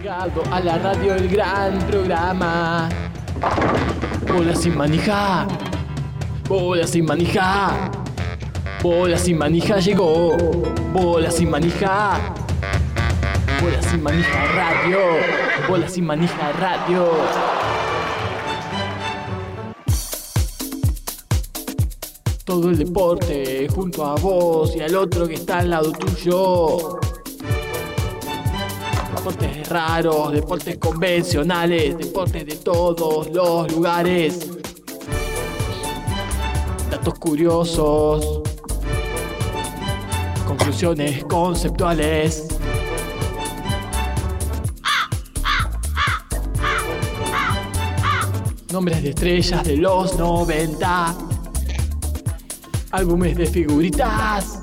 Llegado a la radio el gran programa. Bola sin manija. Bola sin manija. Bola sin manija llegó. Bola sin manija. Bola sin manija radio. Bola sin manija radio. Todo el deporte junto a vos y al otro que está al lado tuyo. Deportes raros, deportes convencionales, deportes de todos los lugares. Datos curiosos. Conclusiones conceptuales. Nombres de estrellas de los 90. Álbumes de figuritas.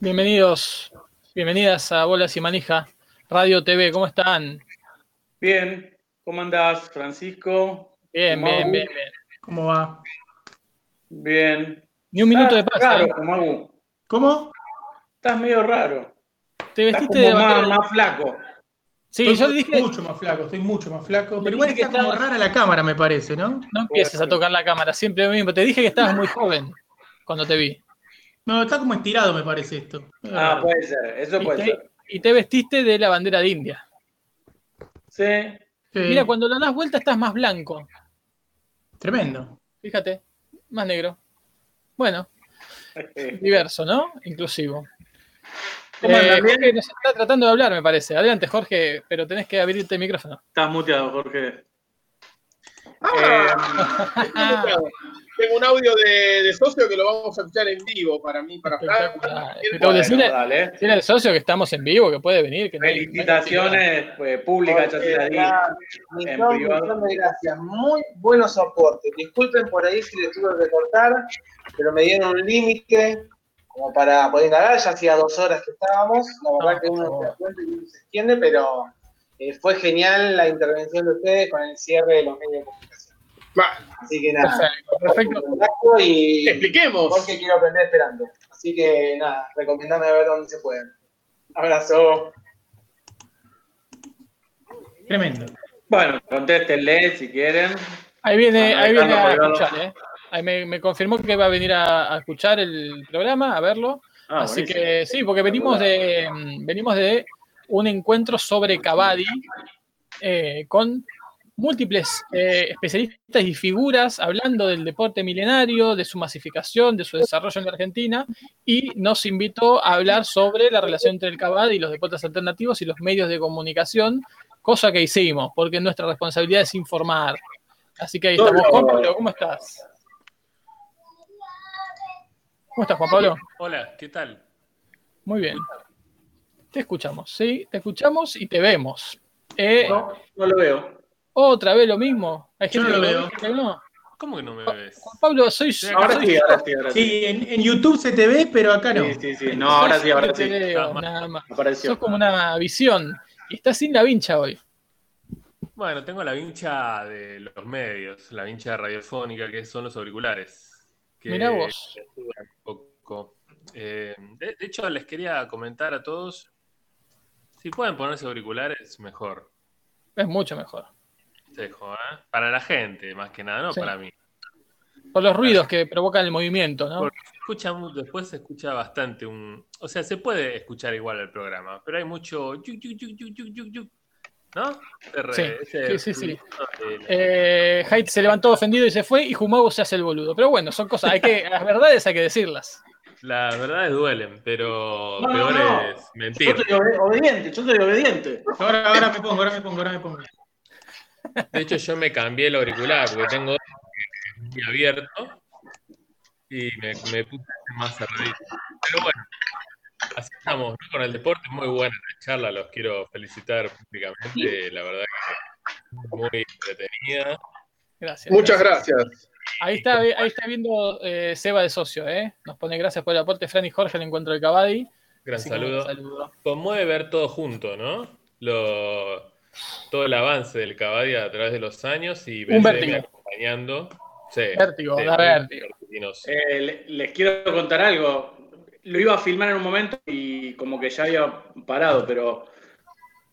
Bienvenidos, bienvenidas a Bolas y Manija, Radio TV, ¿cómo están? Bien, ¿cómo andás, Francisco? Bien, bien, bien, bien. ¿Cómo va? Bien. Ni un minuto de Estás paz. raro, ¿eh? Magu. ¿Cómo? Estás medio raro. ¿Te Estás vestiste de más, más flaco. Sí, Estoy yo dije, mucho más flaco, estoy mucho más flaco. Pero igual dije que está como rara la cámara, me parece, ¿no? no empieces a tocar la cámara, siempre lo mismo. Te dije que estabas muy joven cuando te vi. No, está como estirado, me parece esto. Ah, puede ser, eso Y puede te, ser. y te vestiste de la bandera de India. Sí. Sí, Mira, cuando lo das vuelta estás más blanco. Tremendo. Fíjate, más negro. Bueno, diverso, ¿no? Inclusivo. ¿Cómo Eh? Jorge nos está tratando de hablar, me parece. Adelante, Jorge, pero tenés que abrirte el micrófono. Estás muteado, Jorge. Ah, Tengo un audio de, de socio que lo vamos a escuchar en vivo para mí, para Fran. Pero bueno, decirle, dale. decirle al socio que estamos en vivo, que puede venir. Que no hay- Felicitaciones pues, públicas, de gracias. Muy buenos soportes. Disculpen por ahí si les tuve que cortar, pero me dieron un límite como para poder indagar. Ya hacía dos horas que estábamos. La verdad No, que uno se da cuenta y uno se extiende, pero eh, fue genial la intervención de ustedes con el cierre de los medios de comunicación. Va, Así que nada. Perfecto, y expliquemos. porque quiero aprender esperando. Así que nada, recomendame a ver dónde se pueden. Abrazo. Tremendo. Bueno, contéstenle si quieren. Ahí viene, Ah, ahí viene a escuchar, ¿eh? Ahí me, me confirmó que va a venir a, a escuchar el programa, a verlo. Ah, Así buenísimo. que sí, porque venimos de, mm, venimos de un encuentro sobre Cavadi eh, con múltiples eh, especialistas y figuras hablando del deporte milenario, de su masificación, de su desarrollo en la Argentina, y nos invitó a hablar sobre la relación entre el Cavadi y los deportes alternativos y los medios de comunicación, cosa que hicimos, porque nuestra responsabilidad es informar. Así que ahí estamos. Juan Pablo, ¿cómo estás? ¿Cómo estás, Juan Pablo? Hola, ¿qué tal? Muy bien. Te escuchamos, sí, te escuchamos y te vemos. Eh, No, no lo veo. Otra vez lo mismo. Hay Yo gente no lo veo. ve, que no. ¿Cómo que no me ves? Juan Pablo, soy, Ahora soy sí, yo. ahora sí, ahora sí. Sí, en, en YouTube se te ve, pero acá no. Sí, sí, sí. No, ahora sí, ahora Te sí. veo, Ah, nada más. Apareció. Sos como una visión. Y estás sin la vincha hoy. Bueno, tengo la vincha de los medios, la vincha radiofónica, que son los auriculares. Que Mirá vos. un poco. Eh, de, de hecho, les quería comentar a todos, si pueden ponerse auriculares, mejor. Es mucho mejor. Dejo, ¿eh? Para la gente, más que nada, no Sí. para mí. Por los ruidos que provocan el movimiento, ¿no? Porque se escucha después se escucha bastante un. O sea, se puede escuchar igual el programa, pero hay mucho. yuk, yuk, yuk, ¿No? Sí, sí, sí, sí. Eh, Haidt se levantó ofendido y se fue, y Jumago se hace el boludo. Pero bueno, son cosas, hay que, las verdades hay que decirlas. Las verdades duelen, pero No, peor no. es Yo mentir. soy obedi- obediente, yo soy obediente. Ahora, ahora me pongo, ahora me pongo, ahora me pongo. De hecho, yo me cambié el auricular porque tengo muy abierto y me, me puse más cerradito. Pero bueno, así estamos ¿no? con el deporte. Muy buena la charla, los quiero felicitar públicamente. La verdad que muy entretenida. Gracias. Muchas gracias. Ahí está, ahí está viendo eh, Seba de Socio, ¿eh? Nos pone gracias por el aporte, Fran y Jorge, al encuentro de Cavadi. Gran saludo. saludo. Conmueve ver todo junto, ¿no? Lo, todo el avance del Cabadia a través de los años y vértigo. acompañando. Sí, Vértigo, da vértigo. Eh, le- les quiero contar algo. Lo iba a filmar en un momento y como que ya había parado, pero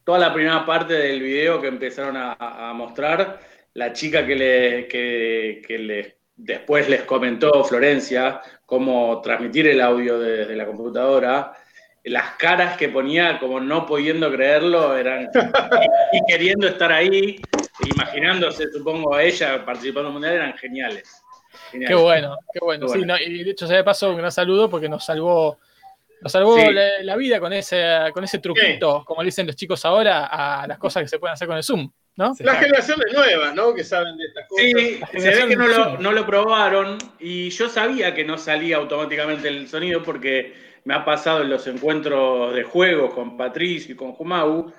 toda la primera parte del video que empezaron a, a mostrar, la chica que, le, que, que les- después les comentó Florencia cómo transmitir el audio desde la computadora, las caras que ponía como no pudiendo creerlo eran y, y queriendo estar ahí, imaginándose, supongo, a ella participando en el mundial, eran geniales. Qué bueno, qué bueno. Qué Sí, bueno. no, y de hecho, se me pasó un gran saludo porque nos salvó, nos salvó Sí. la, la vida con ese, con ese truquito, como le dicen los chicos ahora, a las cosas que se pueden hacer con el Zoom, ¿no? Sí. Las generaciones nuevas, ¿no? Que saben de estas cosas. Sí, se ve que no lo, no lo probaron y yo sabía que no salía automáticamente el sonido porque me ha pasado en los encuentros de juegos con Patricio y con Jumau,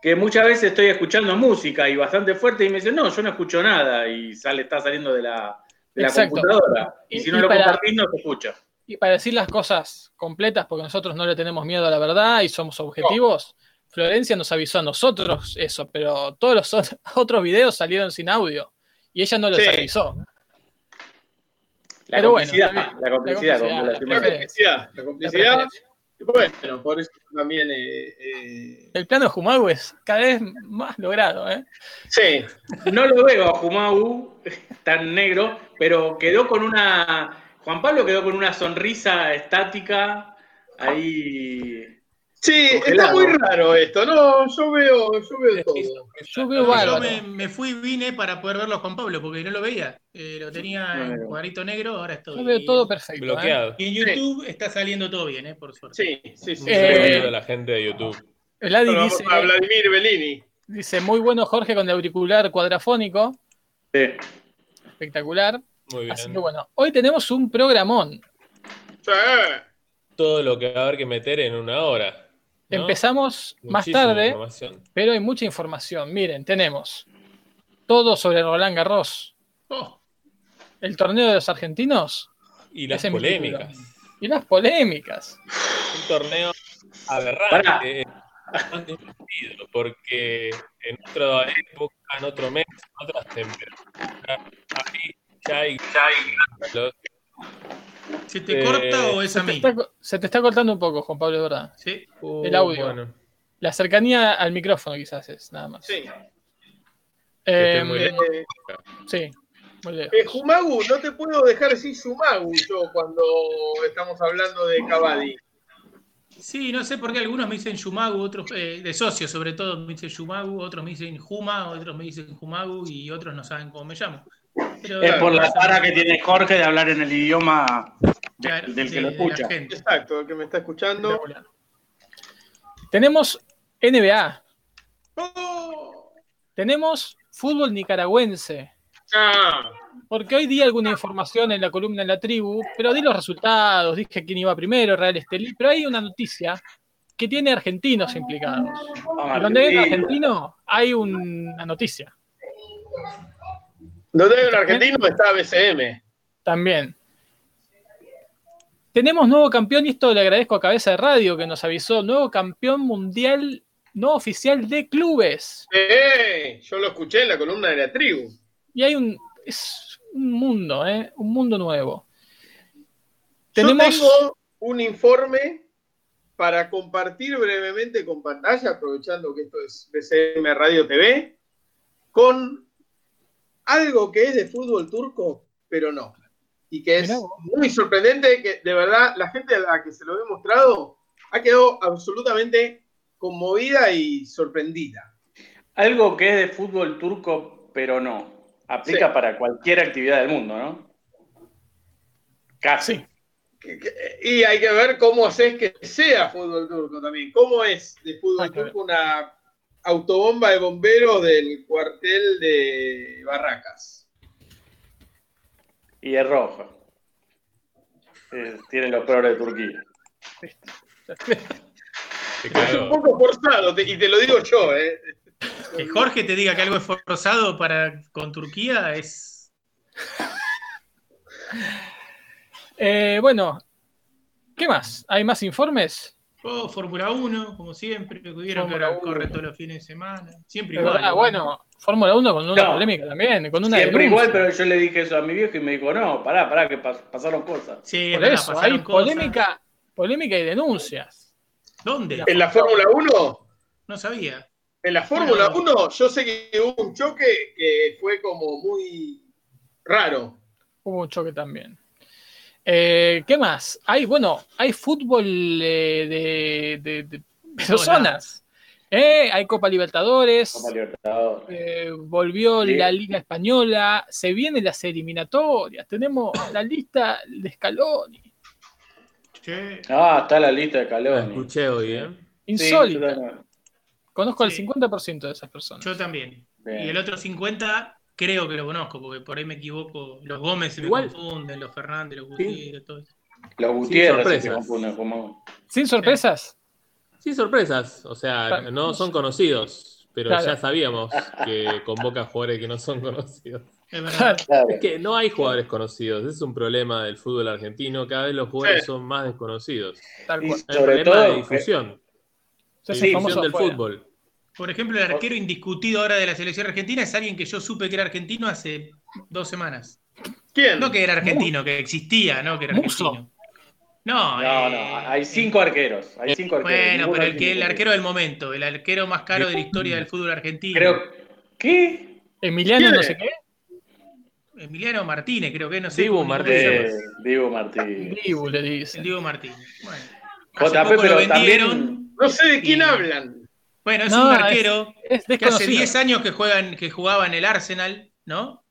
que muchas veces estoy escuchando música y bastante fuerte y me dicen, no, yo no escucho nada y sale, está saliendo de la, de la computadora. Y, Y- si no y lo para- compartís, no se escucha. Y para decir las cosas completas, porque nosotros no le tenemos miedo a la verdad y somos objetivos, Florencia nos avisó a nosotros eso, pero todos los ot- otros videos salieron sin audio y ella no los Sí. avisó. La Pero bueno, complicidad, bien. la complicidad, La como complicidad, la complicidad. La complicidad. Bueno, por eso también. eh, eh, El plano de Jumagu es cada vez más logrado, ¿eh? sí, No lo veo a Jumau tan negro, pero quedó con una. Juan Pablo quedó con una sonrisa estática ahí. Sí, está muy raro esto. No, yo veo, yo veo todo. Yo veo Yo bárbaro. me, me fui y vine para poder verlo a Juan Pablo, porque no lo veía. Eh, lo tenía en cuadrito negro, ahora está Yo veo todo perfecto. ¿eh? Bloqueado. Y en YouTube está saliendo todo bien, eh, por suerte. Sí, sí, sí. Eh, la gente de YouTube. El Adi dice, a Vladimir Bellini. dice, muy bueno Jorge con el auricular cuadrafónico, Sí. espectacular. Muy bien. Así que bueno, hoy tenemos un programón. Sí. Todo lo que va a haber que meter en una hora. ¿No? Empezamos más tarde, pero hay mucha información. Miren, tenemos todo sobre Roland Garros, Oh, el torneo de los argentinos Y las polémicas. y las polémicas. Un torneo aberrante. bastante divertido, porque en otra época, en otro mes, en otras temperaturas, ahí ya hay, ya hay los- ¿Se te Eh, corta o es a Se te, mí? está, se te está cortando un poco, Juan Pablo, de verdad. Sí. Uh, El audio. Bueno, La cercanía al micrófono quizás es, nada más. Sí. Eh, estoy muy lejos. Eh, sí, muy lejos. eh, Jumagu, no te puedo dejar decir Jumagu yo cuando estamos hablando de Cavadi. Sí, no sé por qué algunos me dicen Yumagu, otros eh, de socios sobre todo me dicen Yumagu, otros me dicen Juma, otros me dicen Jumagu y otros no saben cómo me llamo. Pero, Es por la cara que tiene Jorge de hablar en el idioma claro, del que lo escucha. Exacto, el que me está escuchando. Tenemos NBA, ¡Oh! tenemos fútbol nicaragüense. Ah, Porque hoy di alguna información en la columna en la tribu, pero di los resultados, dije quién iba primero, Real Estelí, pero hay una noticia que tiene argentinos implicados. Y donde hay un argentino, hay un- una noticia donde hay un argentino está BCM. también. Tenemos nuevo campeón, y esto le agradezco a Cabeza de Radio que nos avisó, nuevo campeón mundial no oficial de clubes. Eh, yo lo escuché en la columna de la tribu. Y hay un, es un mundo, ¿eh? un mundo nuevo. Yo Tenemos, tengo un informe para compartir brevemente con pantalla, aprovechando que esto es BCM Radio TV, con algo que es de fútbol turco, pero no. Y que es muy sorprendente, que de verdad la gente a la que se lo he mostrado ha quedado absolutamente conmovida y sorprendida. Algo que es de fútbol turco, pero no. Aplica Sí. para cualquier actividad del mundo, ¿no? Casi. Y hay que ver cómo haces que sea fútbol turco también. ¿Cómo es de fútbol turco una autobomba de bomberos del cuartel de Barracas? Y es rojo. Eh, tiene los peores de Turquía. Es un poco forzado, te- y te lo digo yo, ¿eh? Que Jorge te diga que algo es forzado para con Turquía es. Eh, bueno, ¿qué más? ¿Hay más informes? Oh, Fórmula 1, como siempre, que vieron que ahora 1. corre todos los fines de semana. Siempre igual. verdad, bueno, Fórmula 1 con una No. polémica también, con una Siempre denuncia. igual, pero yo le dije eso a mi viejo y me dijo, no, pará, pará, que pas- pasaron cosas. Sí, es Por verdad, eso, pasaron hay cosas. polémica, polémica y denuncias. ¿Dónde? En la Fórmula 1, No sabía. en la Fórmula Bueno. 1, yo sé que hubo un choque que fue como muy raro. Hubo un choque también. Eh, ¿Qué más? Hay, bueno, hay fútbol eh, de, de- de personas. Eh, hay Copa Libertadores. Copa Libertadores. eh, volvió Sí. la Liga Española. Se vienen las eliminatorias. Tenemos la lista de Scaloni. Ah, está la lista de La Caloni. escuché hoy, ¿eh? Insólita. Sí, Conozco al Sí. 50% de esas personas. yo también. bien. Y el otro 50 creo que lo conozco, porque por ahí me equivoco. Los Gómez se me confunden, los Fernández, los Gutiérrez, todo eso. Los Gutiérrez se sorpresas. confunden como... Sin sorpresas. Sí, sorpresas. O sea, no son conocidos, pero Claro. ya sabíamos que convoca jugadores que no son conocidos. Es verdad. Claro. Es que no hay jugadores conocidos. Ese es un problema del fútbol argentino. Cada vez los jugadores Sí. son más desconocidos. Tal Y cual. Hay un sobre problema todo, de difusión. Sí, hacen difusión del afuera. fútbol. Por ejemplo, el arquero indiscutido ahora de la selección argentina es alguien que yo supe que era argentino hace dos semanas. ¿Quién? No que era argentino, que existía, no que era argentino. No, No, eh, no, hay eh, cinco arqueros. Hay cinco arqueros. Bueno, pero el, que, el que- arquero del momento, el arquero más caro de la historia del fútbol argentino. Creo. ¿Qué? Emiliano ¿Quién no sé qué. Emiliano Martínez, creo que no sé. Dibu Martínez. Eh, Diego Martínez. Dibu le El dicen. Diego Martínez. Bueno, JP, pero vendieron. también. No sé de quién Y- hablan. Bueno, es No, un es- arquero Es que hace desconocido. 10 años que, juegan, que jugaba en el Arsenal, ¿no?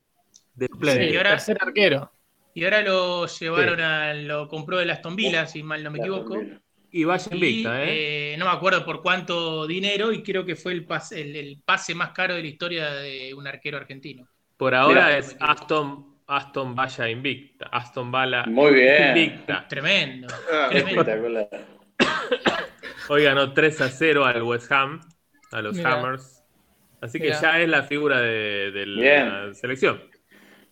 De Sí, y ahora- tercer arquero. Y ahora lo llevaron a. lo compró el Aston Villa, si mal no me equivoco. Y vaya invicta, ¿eh? eh, no me acuerdo por cuánto dinero, y creo que fue el pase, el, el pase más caro de la historia de un arquero argentino. Por ahora es Aston, Aston Valla invicta. Aston Valla Muy bien. invicta. Tremendo. Ah, Tremendo. Espectacular. Hoy ganó 3 a 0 al West Ham, a los. Hammers. Así que ya es la figura de, de la Bien. selección.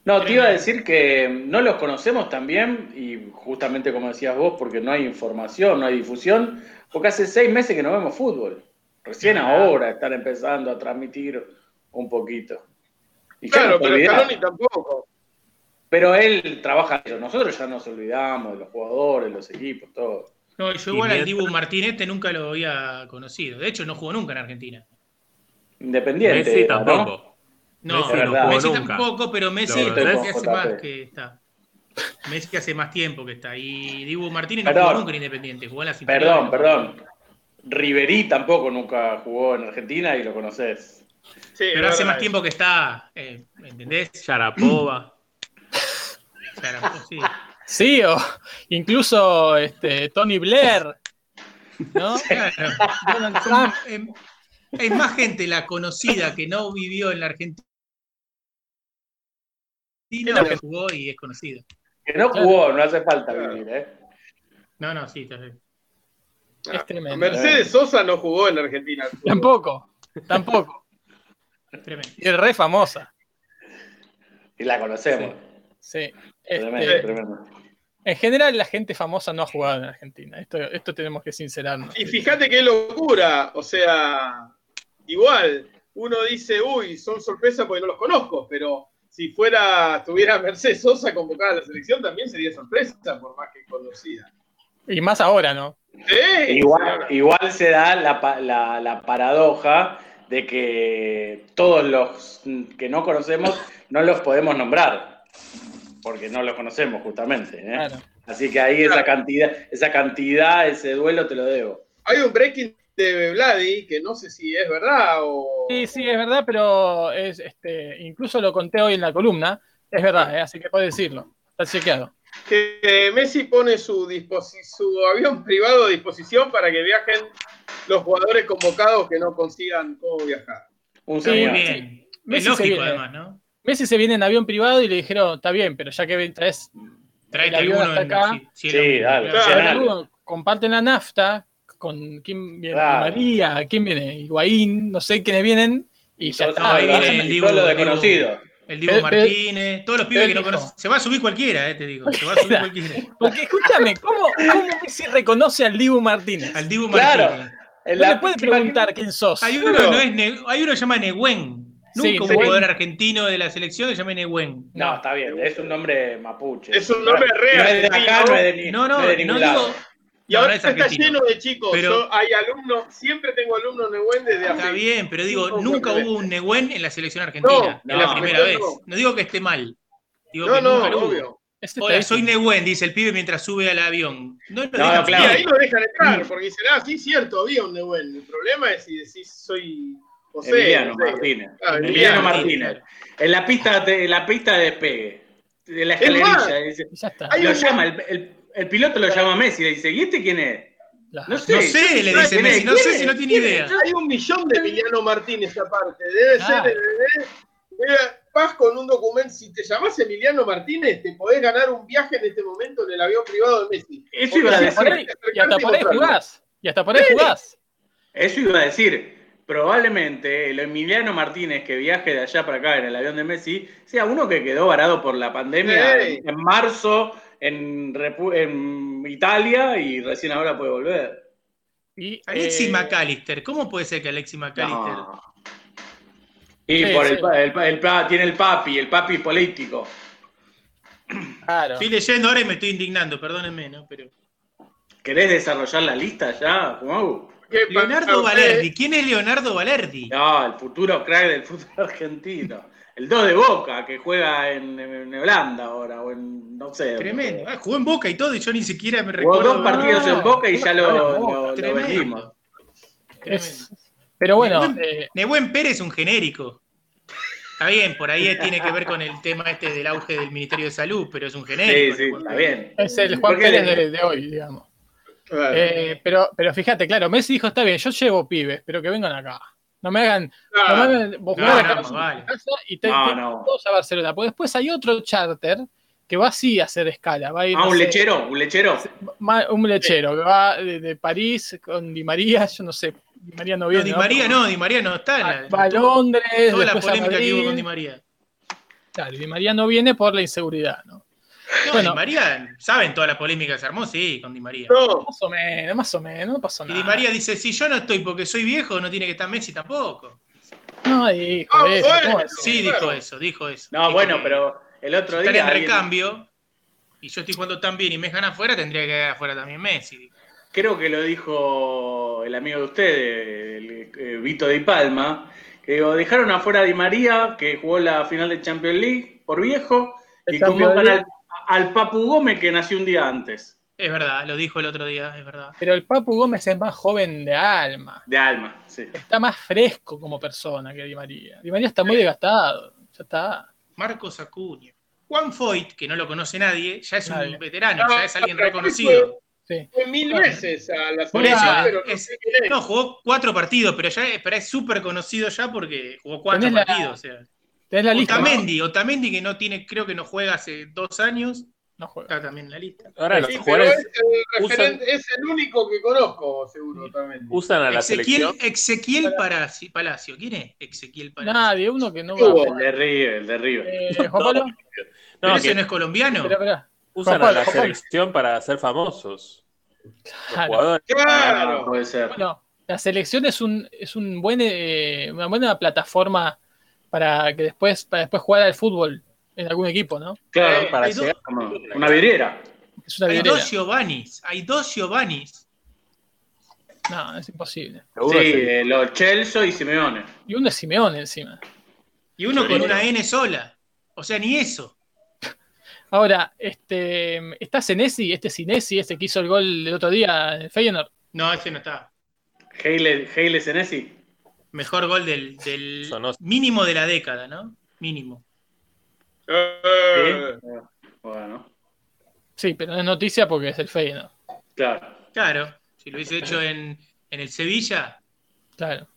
No, te iba a decir que no los conocemos también, y justamente como decías vos, porque no hay información, no hay difusión, porque hace seis meses que no vemos fútbol. Recién Ah. ahora están empezando a transmitir un poquito. Y Claro, pero. Scaloni tampoco. Pero él trabaja eso. Nosotros ya nos olvidamos de los jugadores, los equipos, todo. No, yo igual al Dibu Martínez este nunca lo había conocido. De hecho, no jugó nunca en Argentina. Independiente. Messi tampoco. No, Messi no jugó Messi nunca. tampoco, pero Messi Lo hace más que está. Messi hace más tiempo que está. Y Dibu Martínez no Perdón. jugó nunca en Independiente, jugó en la. Perdón, perdón. Riverí tampoco nunca jugó en Argentina y lo conoces. Sí, Pero hace más tiempo que está, eh, ¿entendés? Sharapova. Claro, sí. Sí, o incluso este, Tony Blair. ¿No? Claro. Donald Trump. Em, Hay más gente la conocida que no vivió en la Argentina que jugó y es conocida. Que no Claro. jugó, no hace falta Claro. vivir, ¿eh? No, no, sí, está bien. Ah, Es tremendo. Mercedes Sosa no jugó en Argentina. Tampoco, tampoco. Tremendo. Y es re famosa. Y la conocemos. Sí. Tremendo, Este, tremendo. en general, la gente famosa no ha jugado en Argentina. Esto, esto tenemos que sincerarnos. Y fíjate qué locura. O sea, igual, uno dice, uy, son sorpresas porque no los conozco, pero si fuera, tuviera Mercedes Sosa convocada a la selección, también sería sorpresa, por más que conocida. Y más ahora, ¿no? Sí, Igual, igual se da la, la- la paradoja de que todos los que no conocemos no los podemos nombrar, porque no los conocemos justamente. ¿eh? Claro. Así que ahí esa cantidad, esa cantidad, ese duelo te lo debo. Hay un breaking de Vladi que no sé si es verdad o. Sí, sí, es verdad, pero es, este, incluso lo conté hoy en la columna. Es verdad, ¿eh? así que puedes decirlo. Está chequeado. que Messi pone su, su avión privado a disposición para que viajen los jugadores convocados que no consigan cómo viajar. Un señor. bien. Messi Es lógico, además, ¿no? Messi se viene en avión privado y le dijeron, está bien, pero ya que traes Tráete El avión alguno hasta en acá. si- si es Sí, dale, claro. Claro. comparten la nafta con quién viene Claro. María, quién viene Higuaín, no sé quiénes vienen y ya está. ahí viene el todo lo Dibu- el desconocido. El Dibu Martínez, todos los pibes que no conocen. Se va a subir cualquiera, eh, te digo. Se va a subir cualquiera. Porque escúchame, ¿cómo, cómo Messi reconoce al Dibu Martínez? Al Dibu Claro. Martínez. En No le puede preguntar quién sos. Hay uno, Claro. no es Ne- hay uno que se llama Nehuen. Nunca Sí, un Nehuen. jugador argentino de la selección se llama Nehuen. No, está bien, es un nombre mapuche. Es un nombre re No es de acá, no es de, ni- No, no, no de digo. Y no, ahora no es está argentino. lleno de chicos. Pero- Yo- hay alumnos, siempre tengo alumnos de Buen desde Está bien, pero digo, cinco nunca hubo un Nehuen en la selección argentina. No, es la no, primera no, vez. no. Digo que esté mal. Digo No, que no, nunca hubo. obvio. Es Hola, soy. Nehuen, dice el pibe mientras sube al avión. No, No, no, claro. Y ahí lo dejan entrar, porque dicen, ah, sí, cierto, había un de Buen. El problema es si decís soy José. Emiliano. Martínez. Ah, Emiliano Emiliano Martínez. En la pista de, en la pista de despegue. De la escalerilla. dice- ya está. Lo un- llama, el, el- el piloto lo llama a Messi y le dice, ¿y este quién es? No sé. No sé, le dice ¿quién Messi, es? no ¿Quién sé si no tiene ¿Quién idea. Hay un millón de Emiliano Martínez aparte. Debe Claro. ser. debe- debe- vas con un documento. Si te llamás Emiliano Martínez, te podés ganar un viaje en este momento en el avión privado de Messi. Eso iba a decir. ahí- y hasta por ahí jugás. Y hasta por ahí jugás. Eso iba a decir. Probablemente el Emiliano Martínez que viaje de allá para acá en el avión de Messi sea uno que quedó varado por la pandemia Sí. en marzo en, Repu- en Italia y recién ahora puede volver. Y, Alexis eh, McAllister, ¿cómo puede ser que Alexis McAllister? No. Y Sí, por sí. el, el tiene el papi, el papi político. Claro. Estoy leyendo ahora y me estoy indignando, perdónenme, ¿no? Pero. ¿Querés desarrollar la lista ya, Kumau? Leonardo Valerdi, ¿quién es Leonardo Valerdi? No, el futuro crack del fútbol argentino. El 2 de Boca, que juega en, en Holanda ahora, o en, no sé. Tremendo. Ah, jugó en Boca y todo, y yo ni siquiera me Jugó recuerdo. dos partidos Ah, en Boca y ya lo, lo- vendimos. Es- pero bueno, Nehuen- eh, Nehuen Pérez es un genérico. Está bien, por ahí tiene que ver con el tema este del auge del Ministerio de Salud, pero es un Sí, genérico. sí, Nehuen está bien. es el Juan ¿Por qué Pérez de hoy, digamos. Claro. Eh, pero, pero fíjate, claro, Messi dijo, está bien, yo llevo pibes, pero que vengan acá. No me hagan, no me hagan vos No, no, en vale. casa y te, No, te- no. todos a Barcelona. Porque después hay otro charter que va así a hacer escala. Va a ir, Ah, no un sé, lechero, un lechero. un lechero que va de, de París con Di María, yo no sé, Di María no No, viene. Di María no, Di María no está. en la- va a Londres, Toda la polémica que hubo con Di María. Claro, Di María no viene por la inseguridad, ¿no? No, Bueno. Di María, ¿saben toda la polémica que se armó? Sí, con Di María. No, Más o menos, más o menos, no pasó Y nada. Di María dice, si yo no estoy porque soy viejo, no tiene que estar Messi tampoco. No, dijo eso. Sí, Claro. dijo eso, dijo eso. No, Dijo bueno, pero el otro si día. en alguien- recambio y yo estoy jugando tan bien y me dejan afuera, tendría que quedar afuera también Messi. creo que lo dijo el amigo de ustedes, el, eh, Vito Di Palma, que digo, dejaron afuera a Di María, que jugó la final de Champions League por viejo, El y convocan League. Al, Papu Gómez que nació un día antes, Es verdad, lo dijo el otro día, es verdad. Pero el Papu Gómez es más joven de alma. de alma, sí. Está más fresco como persona que Di María. Di María está muy desgastado. Ya está. Marcos Acuña. Juan Foyt, que no lo conoce nadie, ya es Nadie. un veterano, No, ya es alguien reconocido. Sí. fue mil veces a la Por eso, pero no es- jugó cuatro partidos, pero ya es, pero es súper conocido ya porque jugó cuatro la- partidos. O sea. Tenés la lista. ¿no? Otamendi, Otamendi que no tiene, creo que no juega hace dos años, No juega. está también en la lista. Ahora los Sí, pero jugadores es el, usan- referente- es el único que conozco, seguro, también. usan a la Ezequiel, selección. Ezequiel Palacio, Palacio. ¿Quién es Ezequiel Palacio? Nadie, uno que no va El de River, el de River. eh, Juan Pablo, ¿Pero No, ese que no es colombiano? espera, espera. usan Juan a la Pablo, selección para ser famosos. Los Claro. jugadores. Claro. puede ser. Bueno, la selección es un, es un buen, eh, una buena plataforma para que después, para después jugar al fútbol en algún equipo, ¿no? Claro, Eh, Para dos- llegar como una vidriera. Es una Hay vidriera. dos Giovannis, hay dos Giovannis. No, es imposible. seguro Sí, eh, los Chelsea y Simeone. Y uno es Simeone encima. Y uno con una N sola. O sea, ni eso. Ahora, este, está Senesi, este Sinesi, este que hizo el gol el otro día en Feyenoord. No, ese no está. Heile, Heile Senesi. Mejor gol del, del mínimo de la década, ¿no? Mínimo. Eh, Sí. Bueno. Sí, pero no es noticia porque es el Feyenoord. Claro. Claro, si lo hubiese hecho en, en el Sevilla, Claro.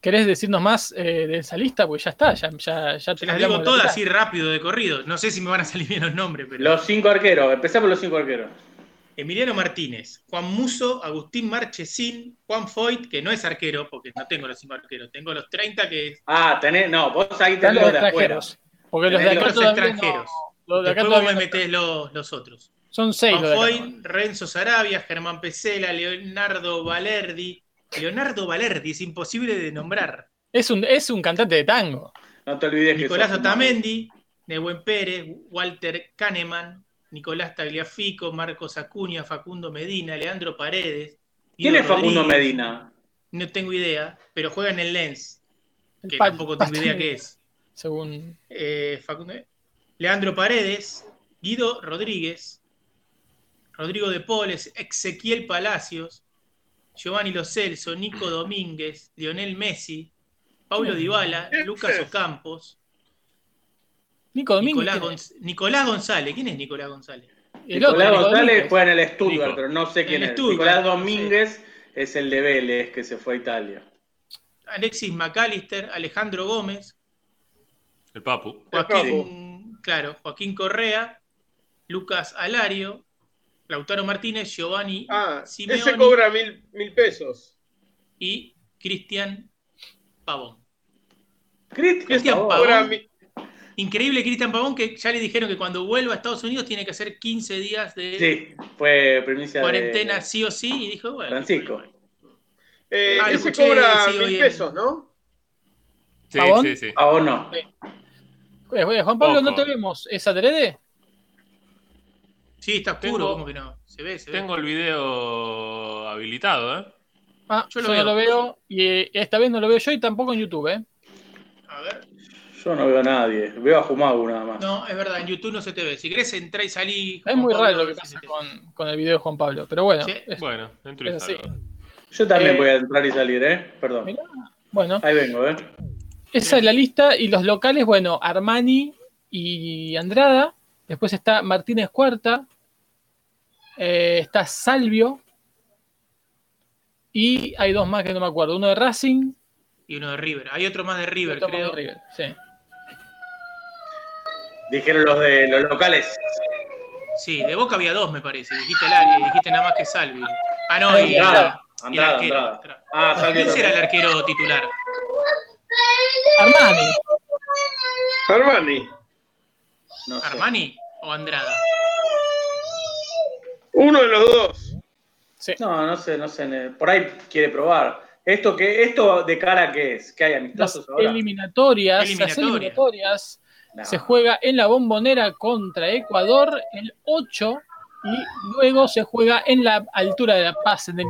¿Querés decirnos más eh, de esa lista? Porque ya está, ya, ya, ya se las digo todas así rápido de corrido. No sé si me van a salir bien los nombres, pero. Los cinco arqueros, empecé por los cinco arqueros. Emiliano Martínez, Juan Muso, Agustín Marchesín, Juan Foyt, que no es arquero, porque no tengo los cinco arqueros, tengo los 30 que Ah, tenés, no, vos ahí tenés los los de afuera. extranjeros. Porque los de acá los todavía no- extranjeros. los de acá Después vos me metés los, los otros. Son seis Juan. Foyt, Renzo Sarabia, Germán Pesela, Leonardo Valerdi. Leonardo Valerdi, es imposible de nombrar. Es un, es un cantante de tango. No te olvides que Nicolás Otamendi, Nehuen Pérez, Walter Kahneman, Nicolás Tagliafico, Marcos Acuña, Facundo Medina, Leandro Paredes. ¿Quién Guido es Facundo Rodríguez. Medina? No tengo idea, pero juega en el Lens, El que pa- tampoco tengo idea qué es. Según. Eh, Facundo- Leandro Paredes, Guido Rodríguez, Rodrigo de Poles, Ezequiel Palacios, Giovanni Lo Celso, Nico Domínguez, Lionel Messi, Paulo Dybala, Lucas Ocampos, Nico. Nicolás. Gonz- Nicolás González. ¿Quién es Nicolás González? El Nicolás Nico González Domínguez. juega en el Stuttgart, Nico. pero no sé quién El es. Stuttgart, Nicolás. Domínguez es el de Vélez, que se fue a Italia. Alexis McAllister, Alejandro Gómez, El Papu. Joaquín, claro, Joaquín Correa, Lucas Alario, Lautaro Martínez, Giovanni Ah, Simeoni ese cobra mil, mil pesos. y Cristian Pavón. Cristian Cristian Pavón. Cobra mi- Increíble Cristian Pavón que ya le dijeron que cuando vuelva a Estados Unidos tiene que hacer 15 días de Sí, fue primicia cuarentena de sí o sí y dijo, bueno. Francisco. eh, Ah, ese escuché, cobra sí, mil pesos, ¿no? Sí, ¿Pavón? sí, sí. Pavón no. Eh, eh, Juan Pablo, ¿no te vemos? ¿Es adrede? Sí, está oscuro, Tengo- ¿cómo que no? Se ve, se ve. Tengo el video habilitado, ¿eh? Ah, Yo yo, lo no veo. lo veo. Y eh, esta vez no lo veo yo y tampoco en YouTube, ¿eh? Yo no veo a nadie. Veo a Jumagu nada más. No, es verdad, en YouTube no se te ve. Si querés entrar y salir. Es muy raro lo que pasa con, con el video de Juan Pablo. Pero bueno, Sí. es- Bueno, entro y es así. salgo. Yo también Eh, voy a entrar y salir, ¿eh? Perdón. Mirá. bueno, Ahí vengo, ¿eh? esa es la lista. Y los locales, bueno, Armani y Andrada. Después está Martínez Cuarta. eh, está Salvio. Y hay dos más que no me acuerdo. Uno de Racing Y uno de River. Hay otro más de River, otro más creo. de River. Sí. Dijeron los de los locales. Sí, de Boca había dos, me parece. Dijiste, la- dijiste nada más que Salvi. Ah, no, y, Andrada, y el Andrada, arquero. Andrada. Ah, Salvio ¿Quién será el arquero titular? Armani. Armani. No sé. ¿Armani o Andrada? Uno de los dos. Sí. No, no sé, no sé. Por ahí quiere probar. ¿Esto qué, esto de cara a qué es? ¿Que hay Las amistosos ahora? eliminatorias, las Eliminatoria. eliminatorias No. se juega en la bombonera contra Ecuador el 8 y luego se juega en la altura de La Paz, en el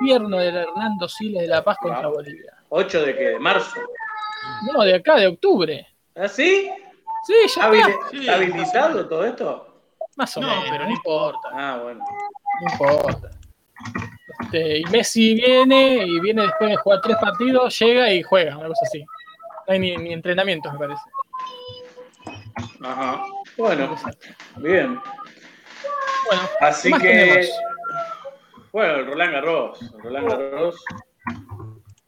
infierno del Hernando Siles de La Paz contra. Bolivia. ¿8 de qué? ¿De marzo? No, de acá, de octubre. ¿Ah, sí? Sí, ya ¿Habili- está. Sí, ¿Está habilitado todo esto? Más o No, menos. pero no importa. Ah, bueno. No importa. Este, y Messi viene y viene después de jugar tres partidos, llega y juega, una cosa así. No hay ni, ni entrenamientos, me parece. Ajá. Bueno, bien. Bueno, Así ¿qué más que. tenemos? Bueno, el Roland Garros. Roland Garros.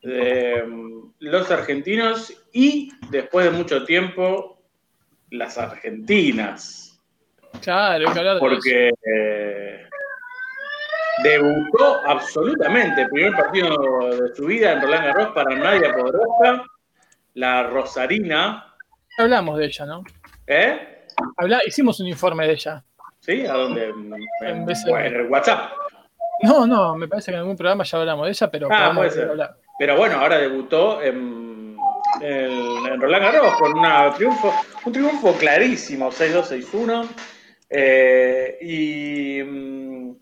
mm, los argentinos y después de mucho tiempo, las argentinas. Claro, hay que hablar de. Porque eh, debutó absolutamente el primer partido de su vida en Roland Garros para Nadia Podroska, la Rosarina. Hablamos de ella, ¿no? ¿Eh? Habla, hicimos un informe de ella. ¿Sí? ¿A dónde? En, el WhatsApp. No, no, me parece que en algún programa ya hablamos de ella, pero Ah, puede ser. hablar. Pero bueno, ahora debutó en, en- en Roland Garros con una triunfo, un triunfo clarísimo, 6-2, 6-1. eh, y mm,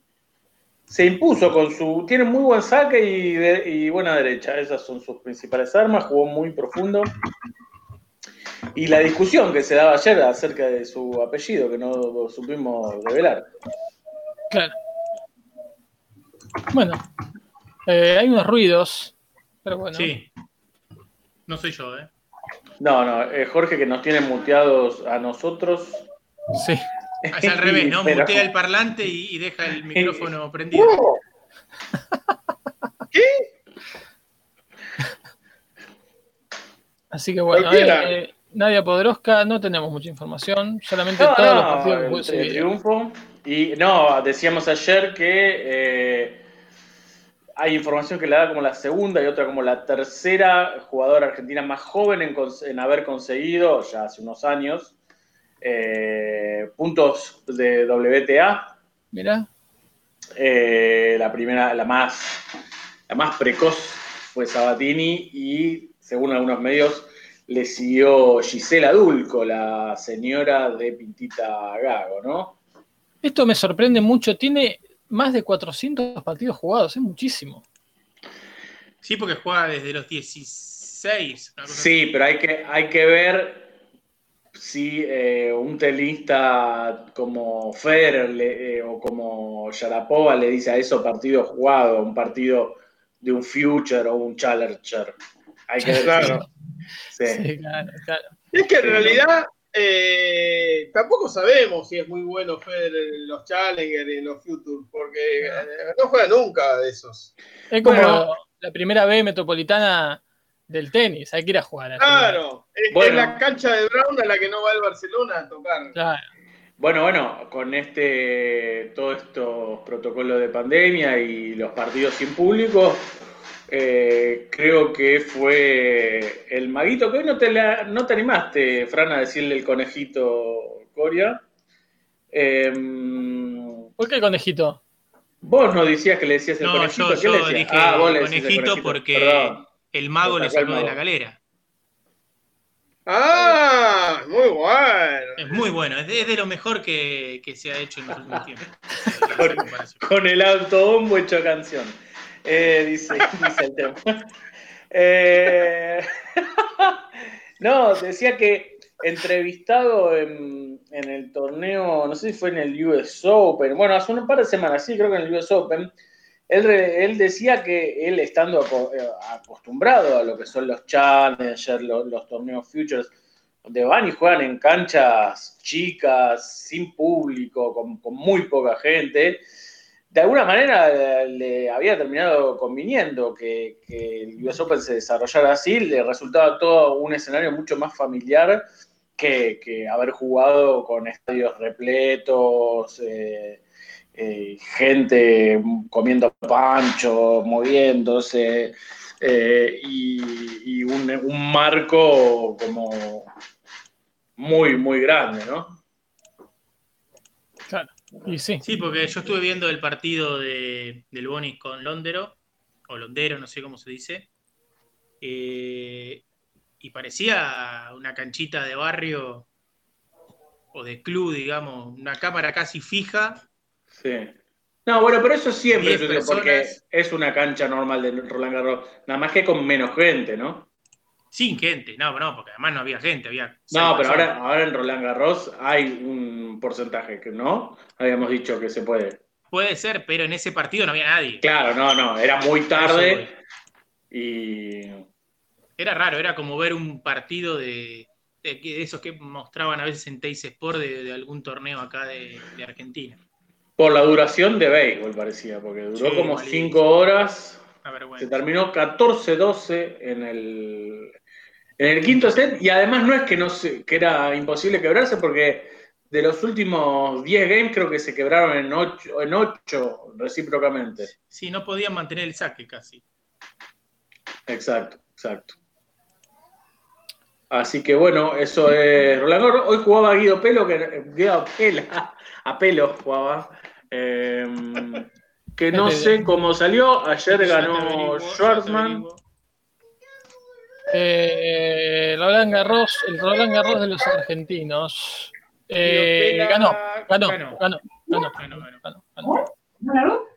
se impuso con su. Tiene muy buen saque y, de- y buena derecha. Esas son sus principales armas. Jugó muy profundo. Y la discusión que se daba ayer acerca de su apellido, que no lo supimos revelar. Claro. Bueno, eh, hay unos ruidos, pero bueno. Sí. No soy yo, ¿eh? No, no, eh, Jorge que nos tiene muteados a nosotros. Sí. Es al revés, ¿no? Pero- Mutea el parlante y, y deja el micrófono prendido. Oh. ¿Qué? Así que bueno, eh, Nadia Podroska, no tenemos mucha información, solamente No, todos no, los partidos que triunfo. Y no, decíamos ayer que eh, hay información que le da como la segunda y otra como la tercera jugadora argentina más joven en, haber conseguido, ya hace unos años, eh, puntos de WTA. Mirá, Eh, la primera, la más, la más precoz fue Sabatini y, según algunos medios, le siguió Gisela Dulco, la señora de Pintita Gago, ¿no? esto me sorprende mucho, tiene más de 400 partidos jugados, es muchísimo. Sí, porque juega desde los 16. una cosa Sí, pero hay que, hay que ver si eh, un tenista como Federer le- eh, o como Sharapova le dice a eso partido jugado, un partido de un Future o un Challenger. Hay que ver. Claro. Sí. Sí, claro, claro. Es que en realidad eh, tampoco sabemos si es muy bueno Federer en los Challenger y en los Future, porque eh, no juega nunca de esos. Es como Bueno. la primera B metropolitana del tenis, hay que ir a jugar. a jugar. Claro, es, Bueno. es la cancha de Brown a la que no va el Barcelona a tocar. Claro. Bueno, bueno, con este todos estos protocolos de pandemia y los partidos sin público, eh, creo que fue el maguito que hoy no te, la- no te animaste, Fran, a decirle el conejito Coria. Em, ¿Por qué el conejito? vos no decías que le decías el No, conejito, yo, ¿qué le decías? dije Ah, vos le conejito porque Perdón. el mago Lo le sacó de la galera. Ah, muy bueno. Es muy bueno, es de, es de lo mejor que, que se ha hecho en los últimos tiempos. Con- Con el autobombo hecho canción. Eh, dice, dice el tema. Eh, no, decía que entrevistado en, en el torneo, no sé si fue en el US Open, bueno, hace un par de semanas, sí, creo que en el US Open, él, él decía que él estando eh, acostumbrado a lo que son los Challengers, los, los torneos Futures, donde van y juegan en canchas chicas, sin público, con muy poca gente, de alguna manera le había terminado conviniendo que, el US Open se desarrollara así, le resultaba todo un escenario mucho más familiar que, haber jugado con estadios repletos, eh, eh, gente comiendo pancho, moviéndose, eh, y, y un, un marco como muy, muy grande, ¿no? Y sí. Sí, porque yo estuve viendo el partido de, del Bonis con Londero, o Londero, no sé cómo se dice, eh, y parecía una canchita de barrio o de club, digamos, una cámara casi fija. Sí. No, bueno, pero eso siempre, yo creo, porque es una cancha normal de Roland Garros, nada más que con menos gente, ¿no? Sin gente, no, no, porque además no había gente, había. No, pero ahora, ahora en Roland Garros hay un porcentaje que no, habíamos dicho que se puede. Puede ser, pero en ese partido no había nadie. Claro, no, no, era muy tarde y Era raro, era como ver un partido de, de, de esos que mostraban a veces en Teis Sport de, de algún torneo acá de, Argentina. por la duración de béisbol parecía, porque duró Sí, como malísimo. 5 horas, se terminó 14-12 en el, en el quinto set y además no es que, no se- que era imposible quebrarse porque de los últimos 10 games creo que se quebraron en 8, en ocho recíprocamente. Sí, no podían mantener el saque casi. Exacto, exacto. Así que bueno, eso es Roland Garros. Hoy jugaba Guido Pelo, que Guido Pela, a pelo jugaba. eh, que no sé cómo salió. Ayer ganó averiguo, ya te Schwarzman. averiguo. Eh, Roland Garros, el Roland Garros de los argentinos. Eh, ganó, ganó, ganó. ganó, ganó, Ganó, ganó. ganó, ganó.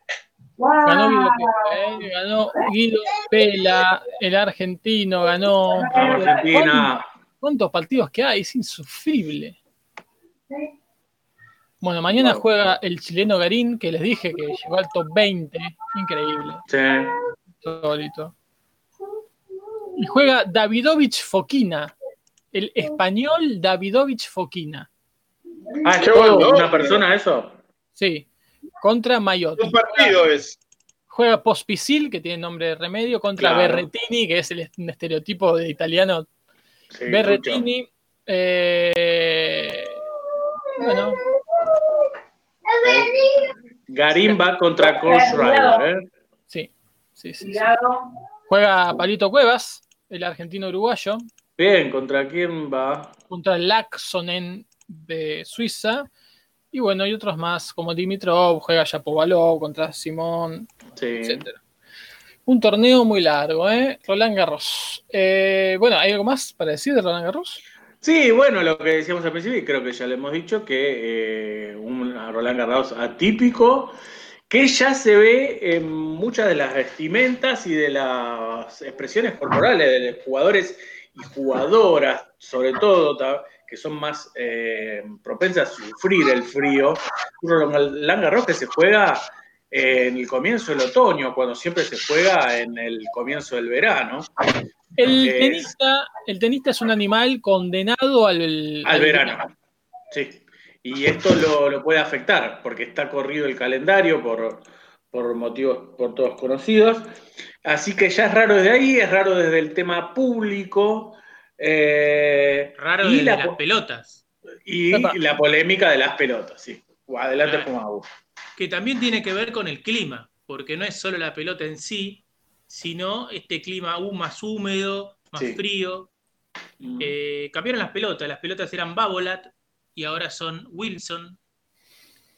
Ganó Guido Pela, eh, ganó Guido Pela, el argentino ganó. Argentina. ¿Cuántos partidos que hay? Es insufrible. Bueno, mañana juega el chileno Garín, que les dije que llegó al top 20. Increíble. Sí. Solito. Y juega Davidovich Fokina. El español Davidovich Fokina. Ah, ¿es Qué todo bueno. una persona eso? Sí, contra Mayotte. Un partido es. Juega Pospisil, que tiene nombre de remedio, contra Claro. Berretini, que es el un estereotipo de italiano. Sí, Berretini. eh, bueno, Garín va contra Coach ¿eh? sí, sí, sí, sí. Juega Palito Cuevas, el argentino uruguayo, Bien, ¿contra quién va? contra Laxonen de Suiza. Y bueno, y otros más, como Dimitrov, juega Yapovalov contra Simón, Sí. etcétera. Un torneo muy largo, ¿eh? Roland Garros. Eh, bueno, ¿hay algo más para decir de Roland Garros? Sí, bueno, lo que decíamos al principio, y creo que ya le hemos dicho, que eh, un Roland Garros atípico, que ya se ve en muchas de las vestimentas y de las expresiones corporales de los jugadores y jugadoras, sobre todo, que son más eh, propensas a sufrir el frío. Roland que se juega en el comienzo del otoño, cuando siempre se juega en el comienzo del verano. El Es- tenista, el tenista es un animal condenado al, Al verano. Sí. Y esto lo, lo puede afectar porque está corrido el calendario por, por motivos por todos conocidos. Así que ya es raro desde ahí, es raro desde el tema público. eh, Raro y de la, las pelotas. y la polémica de las pelotas, sí. Adelante, Claro. Fumabu. que también tiene que ver con el clima, porque no es solo la pelota en sí, sino este clima aún más húmedo, más Sí. frío. Eh, cambiaron las pelotas, las pelotas eran Babolat y ahora son Wilson.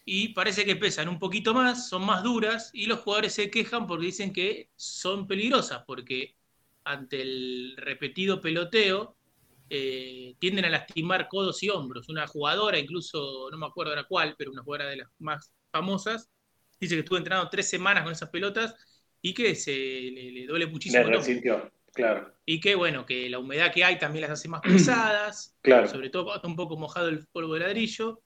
Y parece que pesan un poquito más, son más duras y los jugadores se quejan porque dicen que son peligrosas, porque ante el repetido peloteo eh, tienden a lastimar codos y hombros. Una jugadora, incluso, no me acuerdo ahora cuál, pero una jugadora de las más famosas, dice que estuvo entrenando tres semanas con esas pelotas y que se le, le duele muchísimo. Le resintió, claro. Y que bueno, que la humedad que hay también las hace más pesadas, Claro. sobre todo cuando está un poco mojado el polvo de ladrillo,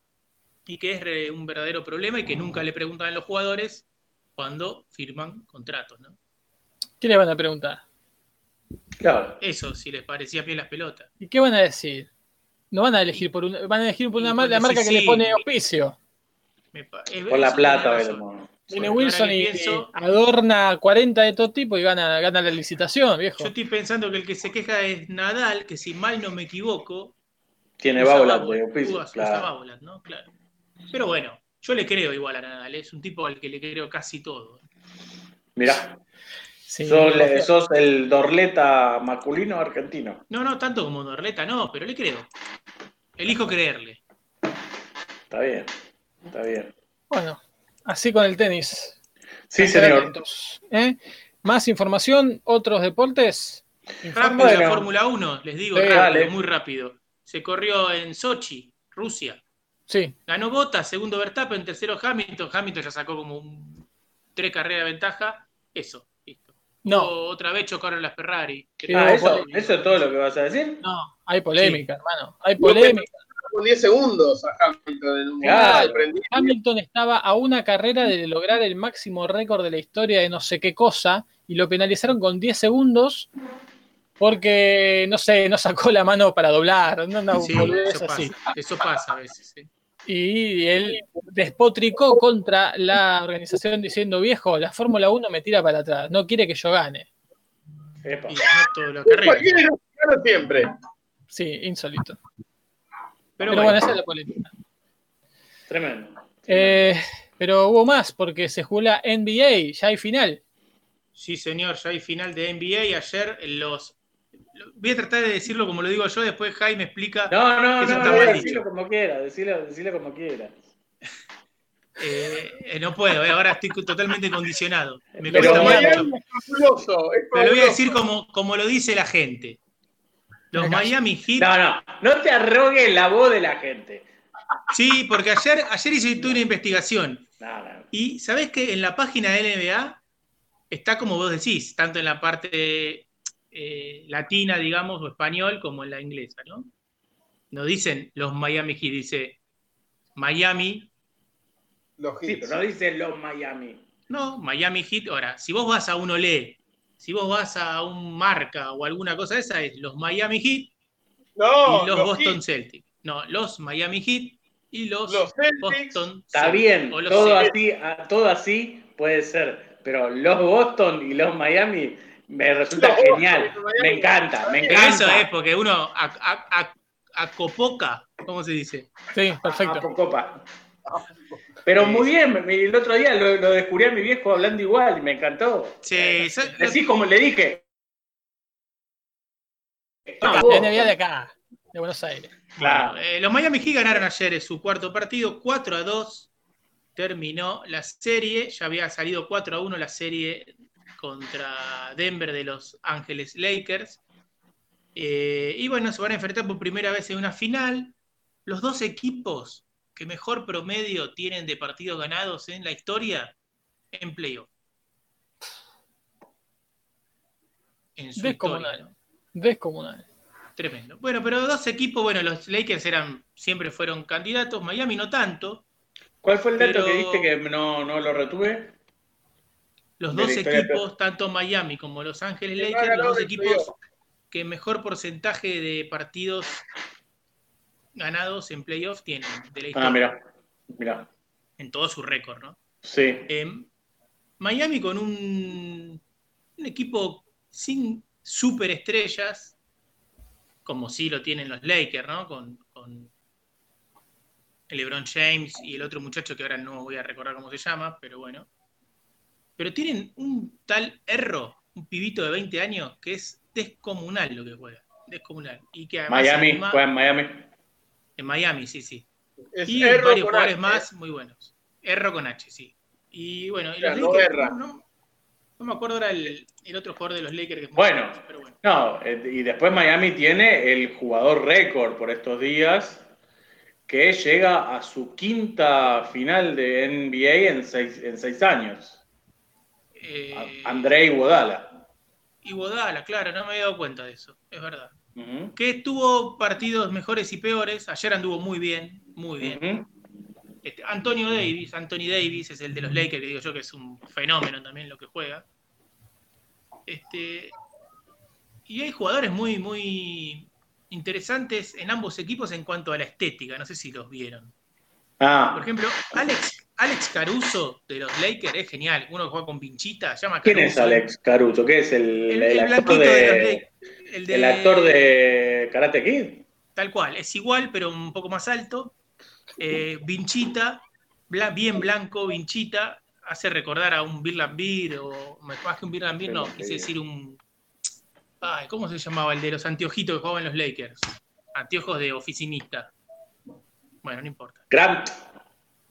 y que es un verdadero problema y que nunca le preguntan a los jugadores cuando firman contratos, ¿no? ¿Qué le van a preguntar? Claro. Eso, si les parecía bien las pelotas. ¿Y qué van a decir? No van a elegir por una, van a elegir por una mar- la marca que le pone auspicio. Me pa- es- Por la plata. Viene Wilson y, pienso- adorna 40 de todo tipo y gana, gana la licitación, viejo. Yo estoy pensando que el que se queja es Nadal, que si mal no me equivoco, Tiene Babolat claro. ¿no? Claro. Pero bueno, yo le creo igual a Nadal, es un tipo al que le creo casi todo. Mirá, Sí, sos, le- sos el Dorleta masculino argentino. No, no tanto como Dorleta, no, pero le creo. Elijo creerle. Está bien, está bien. Bueno, así con el tenis. Sí, señor. ¿eh? Más información, otros deportes. Rápido la Bueno. Fórmula 1, les digo, Sí, rápido, dale. muy rápido. Se corrió en Sochi, Rusia. Sí, Ganó Bottas, segundo Verstappen, tercero Hamilton. Hamilton ya sacó como un, tres carreras de ventaja. Eso, listo. no, otra vez chocaron las Ferrari. Ah, eso. ¿eso es todo lo que vas a decir? no, hay polémica, hermano. Hay polémica. Con 10 segundos a Hamilton en un Claro. momento. Hamilton estaba a una carrera de lograr el máximo récord de la historia de no sé qué cosa y lo penalizaron con 10 segundos porque, no sé, no sacó la mano para doblar, no, no, Sí, eso así. pasa, eso pasa a veces. sí. Y él despotricó contra la organización diciendo, viejo, la Fórmula 1 me tira para atrás, no quiere que yo gane. Epa. Y ganó carrera. Cualquiera gana siempre. Sí, insólito. Pero, Pero bueno, bueno, esa es la polémica. Tremendo. Eh, pero hubo más porque se jugó la NBA, ya hay final. sí, señor, ya hay final de NBA. Ayer los. Voy a tratar de decirlo como lo digo yo, después Jaime explica. No, no, no, no, decilo dicho. como quiera, decilo como quiera. Eh, eh, no puedo, eh, ahora estoy totalmente condicionado. Me Pero cuesta Miami- mucho. Miami es fabuloso. Es Pero lo voy a decir como, como lo dice la gente. Los. Miami Heat. No, no, no te arrogues la voz de la gente. Sí, porque ayer, ayer hice una investigación. No, no. Y sabés que en la página de NBA está como vos decís, tanto en la parte eh, latina, digamos, o español, como en la inglesa, ¿no? No dicen los Miami Heat, dice Miami, Los Sí, hits. pero no dicen los Miami. no, Miami Heat. Ahora, si vos vas a un Olé, si vos vas a un Marca o alguna cosa de esa, es los Miami Heat No, y los, los Boston hits. Celtics. No, los Miami Heat y los, Los Celtics. Boston Está Celtics, bien, los todo así, a- todo así puede ser, pero los Boston y los Miami me resulta Los genial. Me encanta, me encanta. eso es porque uno a, a, a- acopoca, ¿cómo se dice? Sí, Ah, perfecto. copa. Pero muy bien, el otro día lo, lo descubrí a mi viejo hablando igual y me encantó. Sí, Así como le dije. No, vos. de acá, de Buenos Aires. Claro. Eh, los Miami Heat ganaron ayer su cuarto partido, 4 a 2. Terminó la serie. Ya había salido 4 a 1 la serie contra Denver de Los Ángeles Lakers. Eh, y bueno, se van a enfrentar por primera vez en una final. Los dos equipos que mejor promedio tienen de partidos ganados en la historia en playoff. En su historia, Descomunal. ¿no? Descomunal. Tremendo. Bueno, pero dos equipos, bueno, los Lakers eran, siempre fueron candidatos, Miami no tanto. ¿Cuál fue el dato Pero- que diste que no, no lo retuve? Los dos historia, equipos, tanto Miami como Los Ángeles Lakers, los dos equipos que mejor porcentaje de partidos ganados en playoff tienen de la historia, Ah, mira. Mira. en todo su récord, ¿no? Sí. Eh, Miami con un, un equipo sin superestrellas, como sí lo tienen los Lakers, ¿no? Con, con LeBron James y el otro muchacho que ahora no voy a recordar cómo se llama, pero bueno. Pero tienen un tal Erro, un pibito de 20 años, que es descomunal lo que juega. Descomunal. Y que además Miami, encima- juega en Miami. En Miami, sí, sí. Es Y Erro varios con jugadores H. más muy buenos. Erro con H, sí. Y bueno, y los no Lakers, erra. no, no me acuerdo ahora el, el otro jugador de los Lakers que es Bueno. famoso, pero bueno. No, eh, y después Miami tiene el jugador récord por estos días, que llega a su quinta final de NBA en seis, en seis años. Eh, André Iguodala. Iguodala, claro, no me había dado cuenta de eso, es verdad. Que tuvo partidos mejores y peores, ayer anduvo muy bien, muy bien. Este, Antonio Davis, Anthony Davis es el de los Lakers, que digo yo que es un fenómeno también lo que juega. Este, y hay jugadores muy, muy interesantes en ambos equipos en cuanto a la estética, no sé si los vieron. Por Ah, ejemplo, Alex, Alex Caruso de los Lakers es genial, uno que juega con Vinchita, se llama ¿quién Caruso. es Alex Caruso? ¿Qué es el, El, el el actor blanquito de, los de, Lakers. El, de- el actor de Karate Kid? Tal cual, es igual, pero un poco más alto. Eh, Vinchita, bla- bien blanco, Vinchita, hace recordar a un Birland Beer, o más que un Birland Beer, no, quise decir un. Ay, ¿Cómo se llamaba el de los anteojitos que jugaban en los Lakers? Anteojos de oficinista. Bueno, no importa. Grant.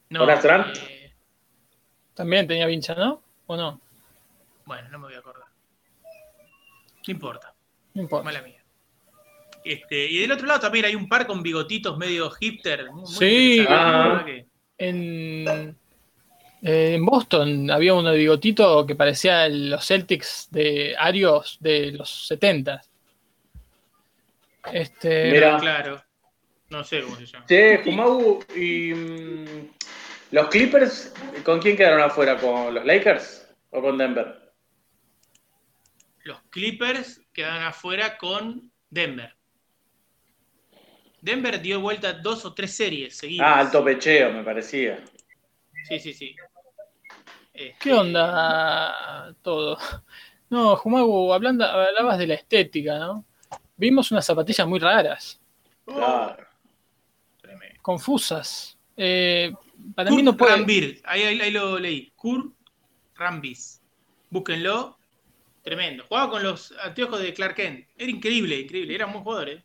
No, Grant. eh, También tenía vincha, ¿no? ¿O no? bueno, no me voy a acordar. No importa. No importa. Mala mía. Este, y del otro lado también hay un par con bigotitos medio hipster. Muy, Sí. Ah. verdad que- En, eh, en Boston había uno de bigotito que parecía el- los Celtics de Arios de los 70. Este, Mira. Claro. No sé cómo se llama. Che, Fumau, y mm, los Clippers, ¿con quién quedaron afuera? ¿Con los Lakers o con Denver? Los Clippers quedan afuera con Denver. Denver dio vuelta dos o tres series seguidas. Ah, alto pecheo, me parecía. Sí, sí, sí. Este, ¿Qué onda todo? No, Jumagu, hablando, hablabas de la estética, ¿no? Vimos unas zapatillas muy raras, Claro. confusas. Eh, para Kurt mí no puede. Rambir, ahí, ahí- ahí lo leí. Kurt Rambis. Búsquenlo. Tremendo. Jugaba con los anteojos de Clark Kent. Era increíble, increíble. Era un buen jugador, ¿eh?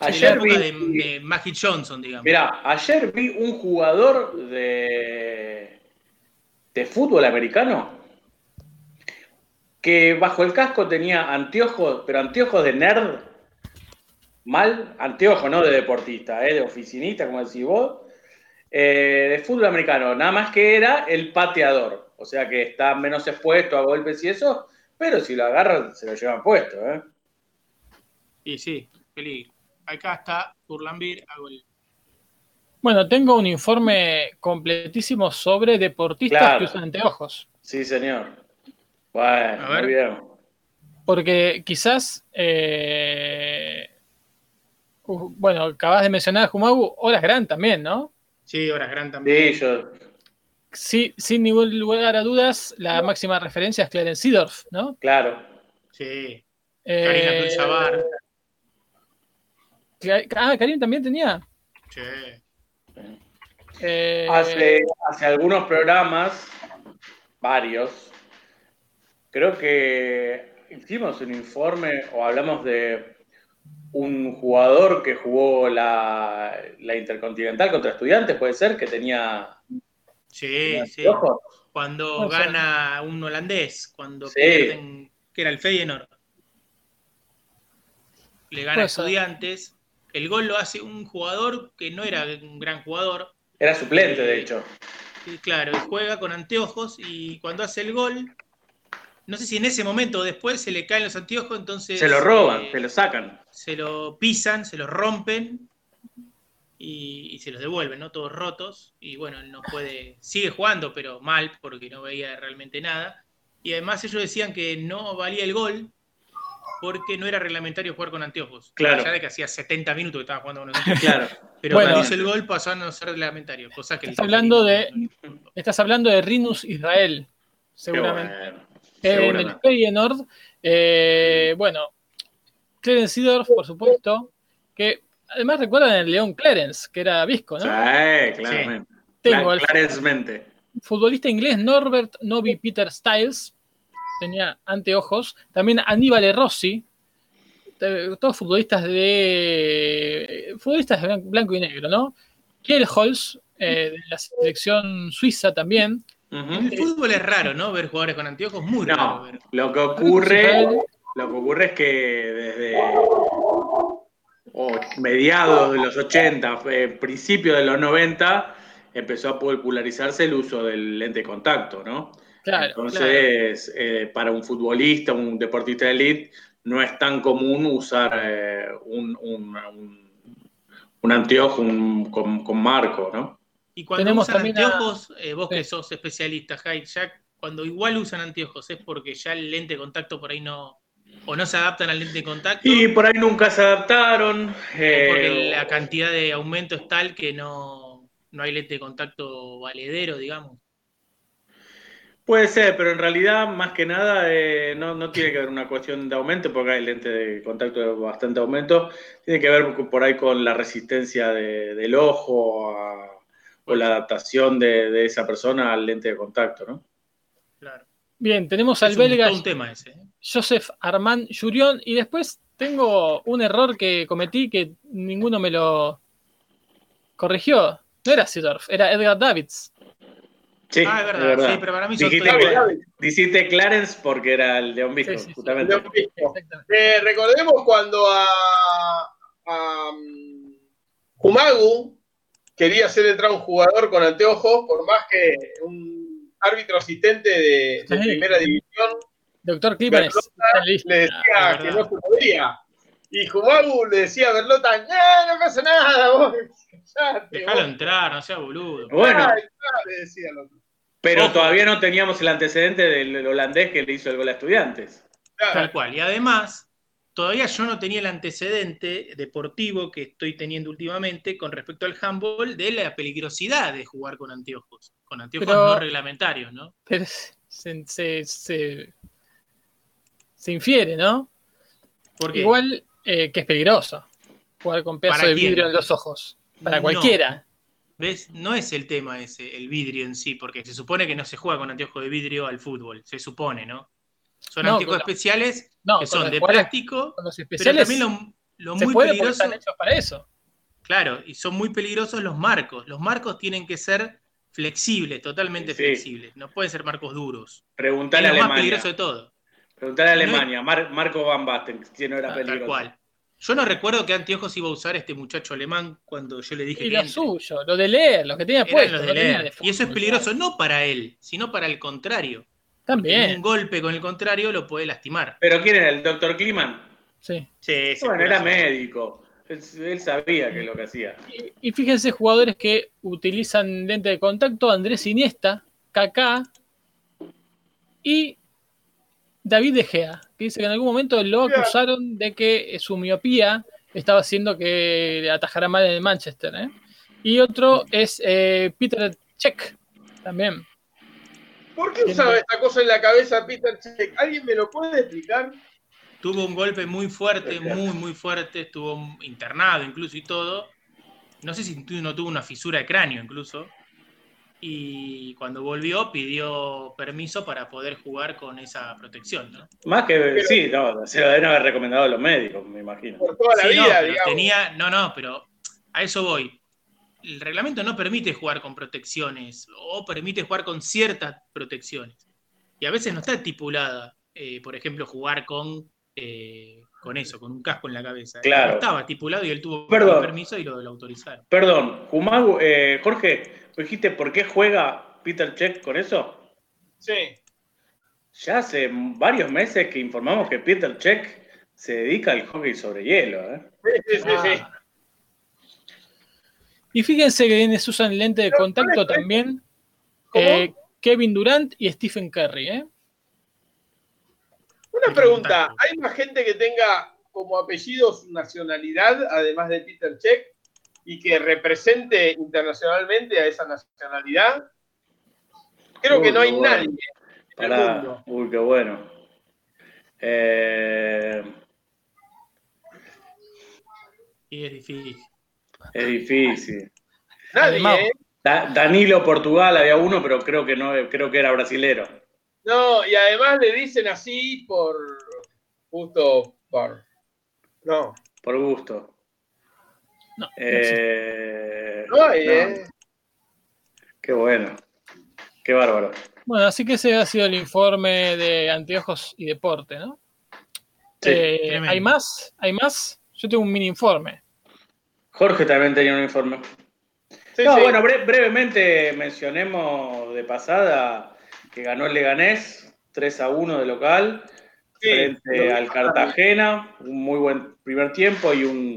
La Ayer época vi, de, de Magic Johnson, digamos. Mira, ayer vi un jugador de, de fútbol americano que bajo el casco tenía anteojos, pero anteojos de nerd. Mal, anteojos, no de deportista, eh, de oficinista, como decís vos. eh, de fútbol americano, nada más que era el pateador. O sea que está menos expuesto a golpes y eso, pero si lo agarran, se lo llevan puesto. ¿eh? Y sí, peligro. Acá está Kurlambir, hago el. Bueno, tengo un informe completísimo sobre deportistas Claro. que usan anteojos. Sí, señor. Bueno, muy bien. Porque quizás, eh, bueno, acabas de mencionar a Jumagu, Horas Grant también, ¿no? Sí, Horace Grant también. Sí, yo. Sí, sin ningún lugar a dudas, la máxima referencia es Clarence Seedorf, ¿no? Claro. Sí. Eh, Karina Abdul-Jabbar. Cla- Ah, Karim también tenía. Sí. Eh, Hace, hace algunos programas, varios, creo que hicimos un informe o hablamos de un jugador que jugó la, la Intercontinental contra estudiantes, puede ser, que tenía Sí, sí. Cuando gana un holandés, cuando Sí. pierden, que era el Feyenoord, le gana a ser. estudiantes. El gol lo hace un jugador que no era un gran jugador, Era suplente, de hecho. y claro, y juega con anteojos y cuando hace el gol, no sé si en ese momento o después se le caen los anteojos, entonces Se lo roban, eh, se lo sacan. se lo pisan, se los rompen y, y se los devuelven, ¿no? Todos rotos. Y bueno, él no puede, sigue jugando, pero mal, porque no veía realmente nada. Y además ellos decían que no valía el gol porque no era reglamentario jugar con anteojos. Claro. Ya de que hacía 70 minutos que estaba jugando con anteojos. Claro. Pero Bueno. cuando hizo el gol pasó a no ser reglamentario. Cosa que Estás hablando de- Estás hablando de Rinus Israel, seguramente. bueno. en el Seguramente. Feyenoord, eh, bueno, Clarence Seedorf, por supuesto, que además recuerdan el León Clarence, que era visco, ¿no? Sí, claramente. Tengo Cla- al Clarencemente. futbolista inglés Norbert Novi Peter Styles, tenía anteojos, también Aníbal Rossi, todos futbolistas de futbolistas de blan- blanco y negro, ¿no? Kiel Holz, eh, de la selección suiza también. El fútbol es raro, ¿no? Ver jugadores con anteojos, muy raro No, ver. lo que ocurre, lo que ocurre es que desde o mediados de los 80, eh, principios de los 90, empezó a popularizarse el uso del lente de contacto, ¿no? Claro, Entonces, eh, para un futbolista, un deportista de elite, no es tan común usar eh, un, un, un- un anteojo un- con, con marco, ¿no? Y cuando Tenemos usan a- anteojos, eh, vos Sí. que sos especialista, Jai, ya cuando igual usan anteojos, ¿es porque ya el lente de contacto por ahí no. O no se adaptan al lente de contacto? Y por ahí nunca se adaptaron. o eh, porque la cantidad de aumento es tal que no, no hay lente de contacto valedero, digamos. Puede ser, pero en realidad, más que nada, eh, no, no tiene que ver una cuestión de aumento, porque hay lente de contacto de bastante aumento. Tiene que ver con- por ahí con la resistencia de- del ojo a- o la adaptación de, de esa persona al lente de contacto, ¿no? Claro. Bien, tenemos al Es un, belga todo un tema ese. ¿eh? Joseph Armand Jurion y después tengo un error que cometí que ninguno me lo corrigió. No era Seedorf, era Edgar Davids. Sí, ah, es verdad, sí, pero para mí son Dijiste, dijiste Clarence porque era el de Obispo, Sí, sí, sí. justamente. Mismo. Eh, recordemos cuando a, a, um, Humagu quería hacer entrar un jugador con anteojos, por más que un árbitro asistente de, de primera división Doctor Clímanes. le decía Ah, que no se podía. Y Humagu le decía a Berlota, "Eh, no pasa nada, vos, callate, Dejalo vos". entrar, no sea boludo. Bueno, Ay, claro, le decía el otro. pero Ojo. todavía no teníamos el antecedente del holandés que le hizo el gol a estudiantes. Claro. Tal cual. Y además, todavía yo no tenía el antecedente deportivo que estoy teniendo últimamente con respecto al handball de la peligrosidad de jugar con anteojos. Con anteojos Pero- no reglamentarios, ¿no? Pero se, se, se- se infiere, ¿no? Porque Igual eh, que es peligroso jugar con pedazo ¿Para de quién? vidrio en los ojos. Para No. cualquiera. ¿Ves? No es el tema ese, el vidrio en sí, porque se supone que no se juega con anteojos de vidrio al fútbol, se supone, ¿no? Son No, anteojos especiales No, que son los de plástico, los pero especiales también lo, lo se muy puede peligroso. están hechos para eso. Claro, y son muy peligrosos los marcos. Los marcos tienen que ser flexibles, totalmente Sí. flexibles. No pueden ser marcos duros. Es Preguntale a lo más Alemania. peligroso de todo. Preguntale a No Alemania. Mar- Marco Van Basten, si no era Ah, Tal peligroso. cual. Yo no recuerdo qué anteojos iba a usar este muchacho alemán cuando yo le dije Y que lo entre. suyo, lo de leer, lo que tenía Eran puesto. los de leer. de Y eso es peligroso no para él, sino para el contrario. También. Un golpe con el contrario lo puede lastimar. ¿Pero quién era? ¿El doctor Kliman? Sí. Sí, Bueno, era médico. Él, él sabía que es lo que hacía. Y, y fíjense jugadores que utilizan lente de contacto, Andrés Iniesta, Kaká y David De Gea, que dice que en algún momento lo acusaron de que su miopía estaba haciendo que le atajara mal en el Manchester. ¿eh? Y otro es eh, Peter Check, también. ¿Por qué usaba esta cosa en la cabeza Peter Check? ¿Alguien me lo puede explicar? Tuvo un golpe muy fuerte, muy, muy fuerte, estuvo internado incluso y todo. No sé si no tuvo una fisura de cráneo incluso. Y cuando volvió pidió permiso para poder jugar con esa protección, ¿no? Más que, sí, no, se lo deben haber recomendado los médicos, me imagino. Por toda la Sí, no, vida, digamos. tenía, no, no, pero a eso voy. El reglamento no permite jugar con protecciones o permite jugar con ciertas protecciones. Y a veces no está estipulada, eh, por ejemplo, jugar con, eh, con eso, con un casco en la cabeza. Claro. No estaba estipulado y él tuvo Perdón. permiso y lo, lo autorizaron. Perdón, Jumagu, eh, Jorge, dijiste por qué juega Peter Check con eso? Sí. Ya hace varios meses que informamos que Peter Check se dedica al hockey sobre hielo. ¿eh? Sí, sí, sí, sí. Y fíjense que quienes usan lente de Pero, contacto también. ¿Cómo? eh, Kevin Durant y Stephen Curry, ¿eh? Una pregunta, ¿hay más gente que tenga como apellido su nacionalidad, además de Peter Check, y que represente internacionalmente a esa nacionalidad? Creo Uy, que no hay bueno. nadie en el Pará. mundo. Uy, qué bueno. Eh, Y es difícil. es difícil. Nadie, Además- ¿eh? Da- Danilo Portugal había uno, pero creo que no, creo que era brasilero. No, y además le dicen así por. justo por. No, Por gusto. No, Eh, no hay, no, ¿eh? Qué bueno. Qué bárbaro. Bueno, así que ese ha sido el informe de Anteojos y Deporte, ¿no? Sí, Eh. ¿Hay más? ¿Hay más? Yo tengo un mini informe. Jorge también tenía un informe. Sí, no, sí. bueno, bre- brevemente mencionemos de pasada que ganó el Leganés 3 a 1 de local Sí, frente lo- al Cartagena, un muy buen primer tiempo y un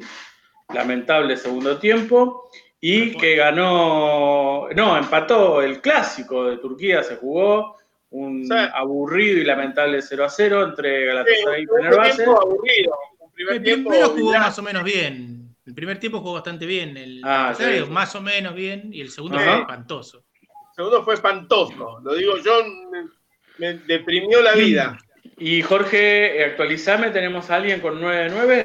lamentable segundo tiempo, y que ganó, no, empató el clásico de Turquía, se jugó un Sí. aburrido y lamentable 0 a 0 entre Sí, Galatasaray y Fenerbahce. tiempo aburrido. Un primer El tiempo primero jugó más o menos bien. El primer tiempo jugó bastante bien. El Ah, sí. más o menos bien. Y el segundo Ajá. fue espantoso. El segundo fue espantoso. Lo digo yo, me, me deprimió la vida. Y Jorge, actualizame, ¿tenemos a alguien con 9-9?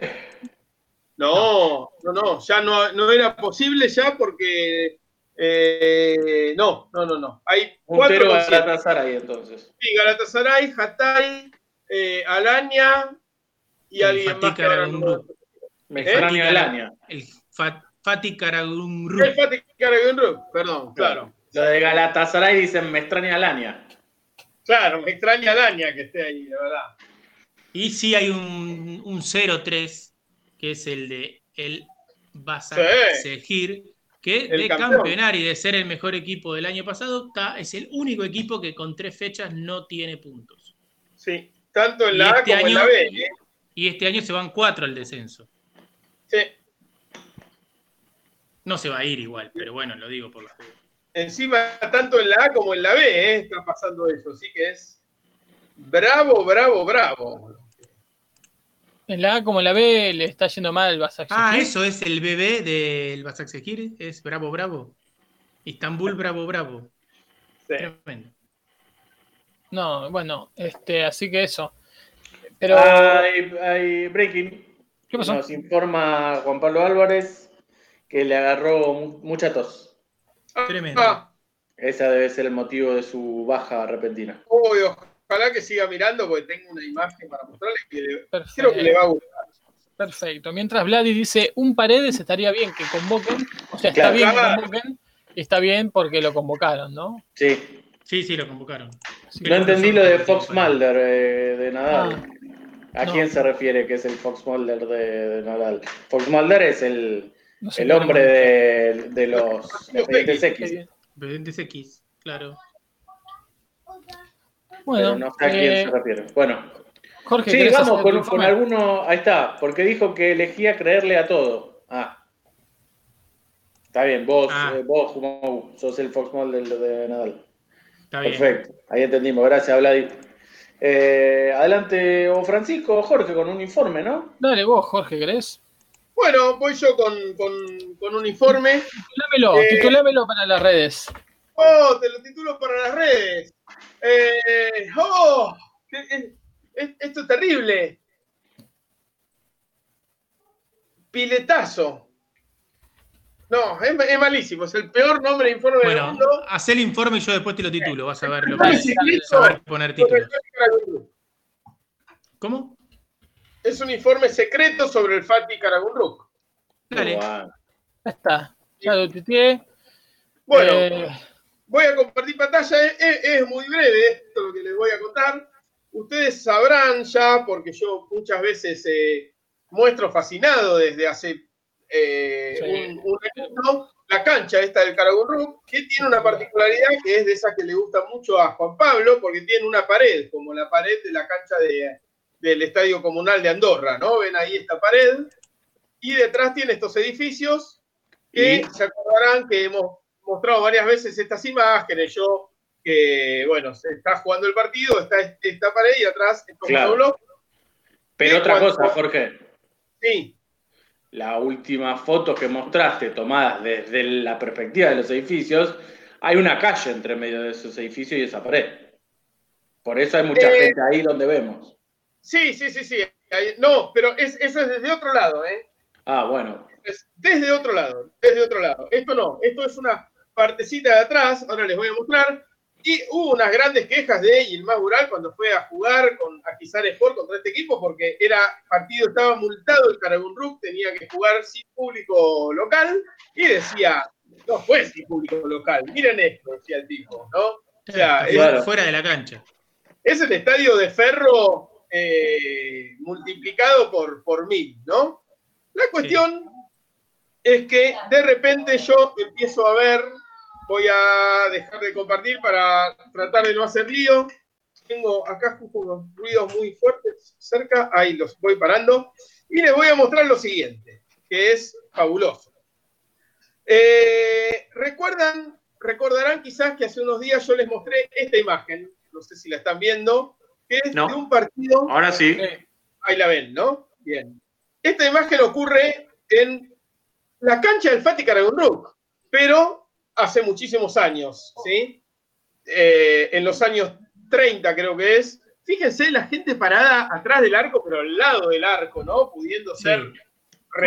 No, no, no, ya no, no era posible ya porque eh, no, no, no, no. Hay cuatro. Galatasaray entonces. Sí, Galatasaray, Hatay, eh, Alaña y El alguien más que Fatih ahora no- Karagümrük. Me ¿Eh? extraña el año. El Fa- Fatih El. Fatih Karagümrük, perdón, claro. Lo de Galatasaray dicen me extraña el año. Claro, me extraña Alaña que esté ahí, de verdad. Y sí hay un, un 0-3, que es el de el Basak Sí. Que El de campeón. campeonar y de ser el mejor equipo del año pasado, está- es el único equipo que con tres fechas no tiene puntos. Sí, tanto en Y la A este como en la B. ¿eh? Y este año se van cuatro al descenso. Sí. No se va a ir igual, pero bueno, lo digo por la Encima, tanto en la A como en la B, ¿eh? está pasando eso. Así que es bravo, bravo, bravo. En la A como en la B le está yendo mal al Basak Ah, eso es el bebé del Basak Sehir, es Bravo Bravo. Istambul Bravo Bravo. Sí. Tremendo. No, bueno, este, así que eso. Pero, Hay, hay breaking. ¿qué pasó? Nos informa Juan Pablo Álvarez que le agarró mu- mucha tos. Tremendo. Ah, Esa debe ser el motivo de su baja repentina. uy, ojalá que siga mirando porque tengo una imagen para mostrarle que le- Perfecto. creo que le va a gustar. Perfecto. Mientras Vladi dice un Paredes estaría bien que convoquen. O sea, está Claro. bien que Claro. convoquen. Y está bien porque lo convocaron, ¿no? Sí. Sí, sí, lo convocaron. No entendí lo de Fox Mulder eh, de Nadal. ¿A Ah, no. quién se refiere que es el Fox Mulder de, de Nadal? Fox Mulder es el, no sé el hombre de, de los expedientes X. bien. Presidentes X, claro. Bueno, pero no sé a quién eh, se refiere. Bueno, Jorge, sí, ¿querés vamos con, con alguno. Ahí está, porque dijo que elegía creerle a todo. Ah. Está bien, vos, Ah. eh, vos Jumau, sos el Fox Mulder de Nadal. Está bien. Perfecto, ahí entendimos. Gracias, Vladi. Eh, adelante, o Francisco o Jorge, con un informe, ¿no? Dale vos, Jorge, ¿querés? Bueno, voy yo con, con- con un informe. Titulámelo, Eh, titulámelo para las redes. Oh, te lo titulo para las redes. Eh, oh, es- es- esto es terrible. Piletazo. No, es, es malísimo. Es el peor nombre de informe del Bueno, mundo. haz el informe y yo después te lo titulo. Vas a ver lo que secreto saber poner. Fati Karagundruk. ¿Cómo? Es un informe secreto sobre el Fatih Karagundruk. Dale. Ya está. Ya lo tuiteé. Bueno, Eh, voy a compartir pantalla. Es, es- es muy breve esto lo que les voy a contar. Ustedes sabrán ya, porque yo muchas veces eh, muestro fascinado desde hace eh, Sí. un, un minuto la cancha esta del Karagurruk, que tiene una particularidad que es de esas que le gusta mucho a Juan Pablo, porque tiene una pared, como la pared de la cancha de- del Estadio Comunal de Andorra, ¿no? Ven ahí esta pared. Y detrás tiene estos edificios que Y- se acordarán que hemos mostrado varias veces estas imágenes. Yo, que, bueno, se está jugando el partido, está este- esta pared y atrás estos Claro. monoblocs. Pero ¿Y otra cosa, Jorge. Sí, La última foto que mostraste, tomadas desde la perspectiva de los edificios, hay una calle entre medio de esos edificios y esa pared. Por eso hay mucha Eh, gente ahí donde vemos. sí, sí, sí, sí. No, pero es, eso es desde otro lado, ¿eh? Ah, bueno. Es desde otro lado, desde otro lado. Esto no, esto es una partecita de atrás, ahora les voy a mostrar. Y hubo unas grandes quejas de Yilmaz Bural cuando fue a jugar con Akizar Sport contra este equipo, porque era partido, estaba multado el Karagundruk, tenía que jugar sin público local, y decía, no fue sin público local, miren esto, decía el tipo, ¿no? O sea, es- Claro. Fuera de la cancha. es el estadio de Ferro eh, multiplicado por, por mil, ¿no? La cuestión es que de repente yo empiezo a ver, voy a dejar de compartir para tratar de no hacer lío. Tengo acá justo unos ruidos muy fuertes cerca, ahí los voy parando. Y les voy a mostrar lo siguiente, que es fabuloso. Eh, ¿Recuerdan? Recordarán quizás que hace unos días yo les mostré esta imagen, no sé si la están viendo, que es No. de un partido Ahora sí. eh, Ahí la ven, ¿no? Bien. Esta imagen ocurre en la cancha del Fatih Karagundruk, pero hace muchísimos años, ¿sí? Eh, en los años 30 creo que es. Fíjense la gente parada atrás del arco, pero al lado del arco, ¿no? Pudiendo Sí. ser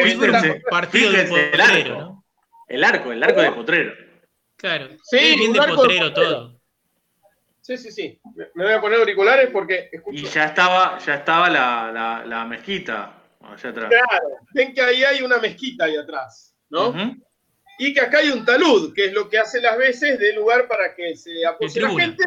Fíjense. Partido de el arco. ¿no? El arco, el arco de Potrero. Claro. Sí, Sí, bien de potrero todo. Sí, sí, sí. Me voy a poner auriculares porque escucho. Y ya estaba, ya estaba la, la, la mezquita allá atrás. Claro, ven que ahí hay una mezquita ahí atrás, ¿no? Ujú. Y que acá hay un talud, que es lo que hace las veces de lugar para que se apoye la gente,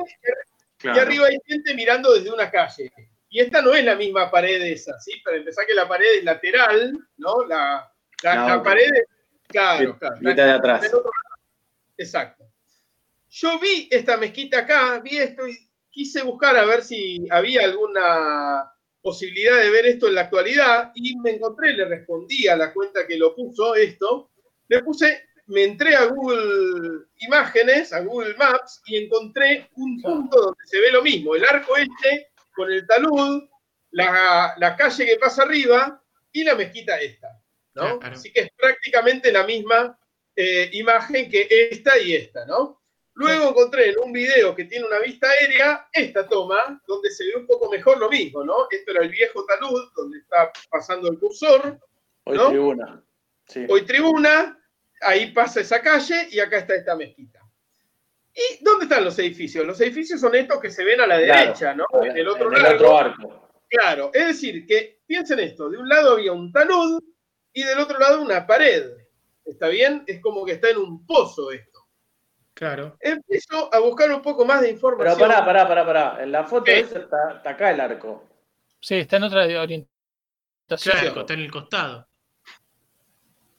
Claro. y arriba hay gente mirando desde una calle. Y esta no es la misma pared esa, ¿sí? Para empezar que la pared es lateral, ¿no? La, la, La la pared es... Claro, claro. Mezquita de atrás. del otro lado. Exacto. Yo vi esta mezquita acá, vi esto y quise buscar a ver si había alguna posibilidad de ver esto en la actualidad y me encontré, le respondí a la cuenta que lo puso esto, le puse, me entré a Google Imágenes, a Google Maps y encontré un punto donde se ve lo mismo, el arco este con el talud, la, la calle que pasa arriba y la mezquita esta. ¿no? Claro. Así que es prácticamente la misma eh, imagen que esta y esta, ¿no? Luego encontré en un video que tiene una vista aérea esta toma, donde se ve un poco mejor lo mismo, ¿no? Esto era el viejo talud, donde está pasando el cursor, Hoy tribuna. Sí. hoy tribuna, ahí pasa esa calle y acá está esta mezquita. ¿Y dónde están los edificios? Los edificios son estos que se ven a la Claro. derecha, ¿no? En el otro En el otro arco. Claro, es decir, que piensen esto, de un lado había un talud y del otro lado una pared. ¿Está bien? Es como que está en un pozo esto. Claro. Empiezo a buscar un poco más de Pero información. pará, pará, pará, pará. En la foto ¿Qué? esa está, está acá el arco. sí, está en otra orientación. Claro, está en el costado.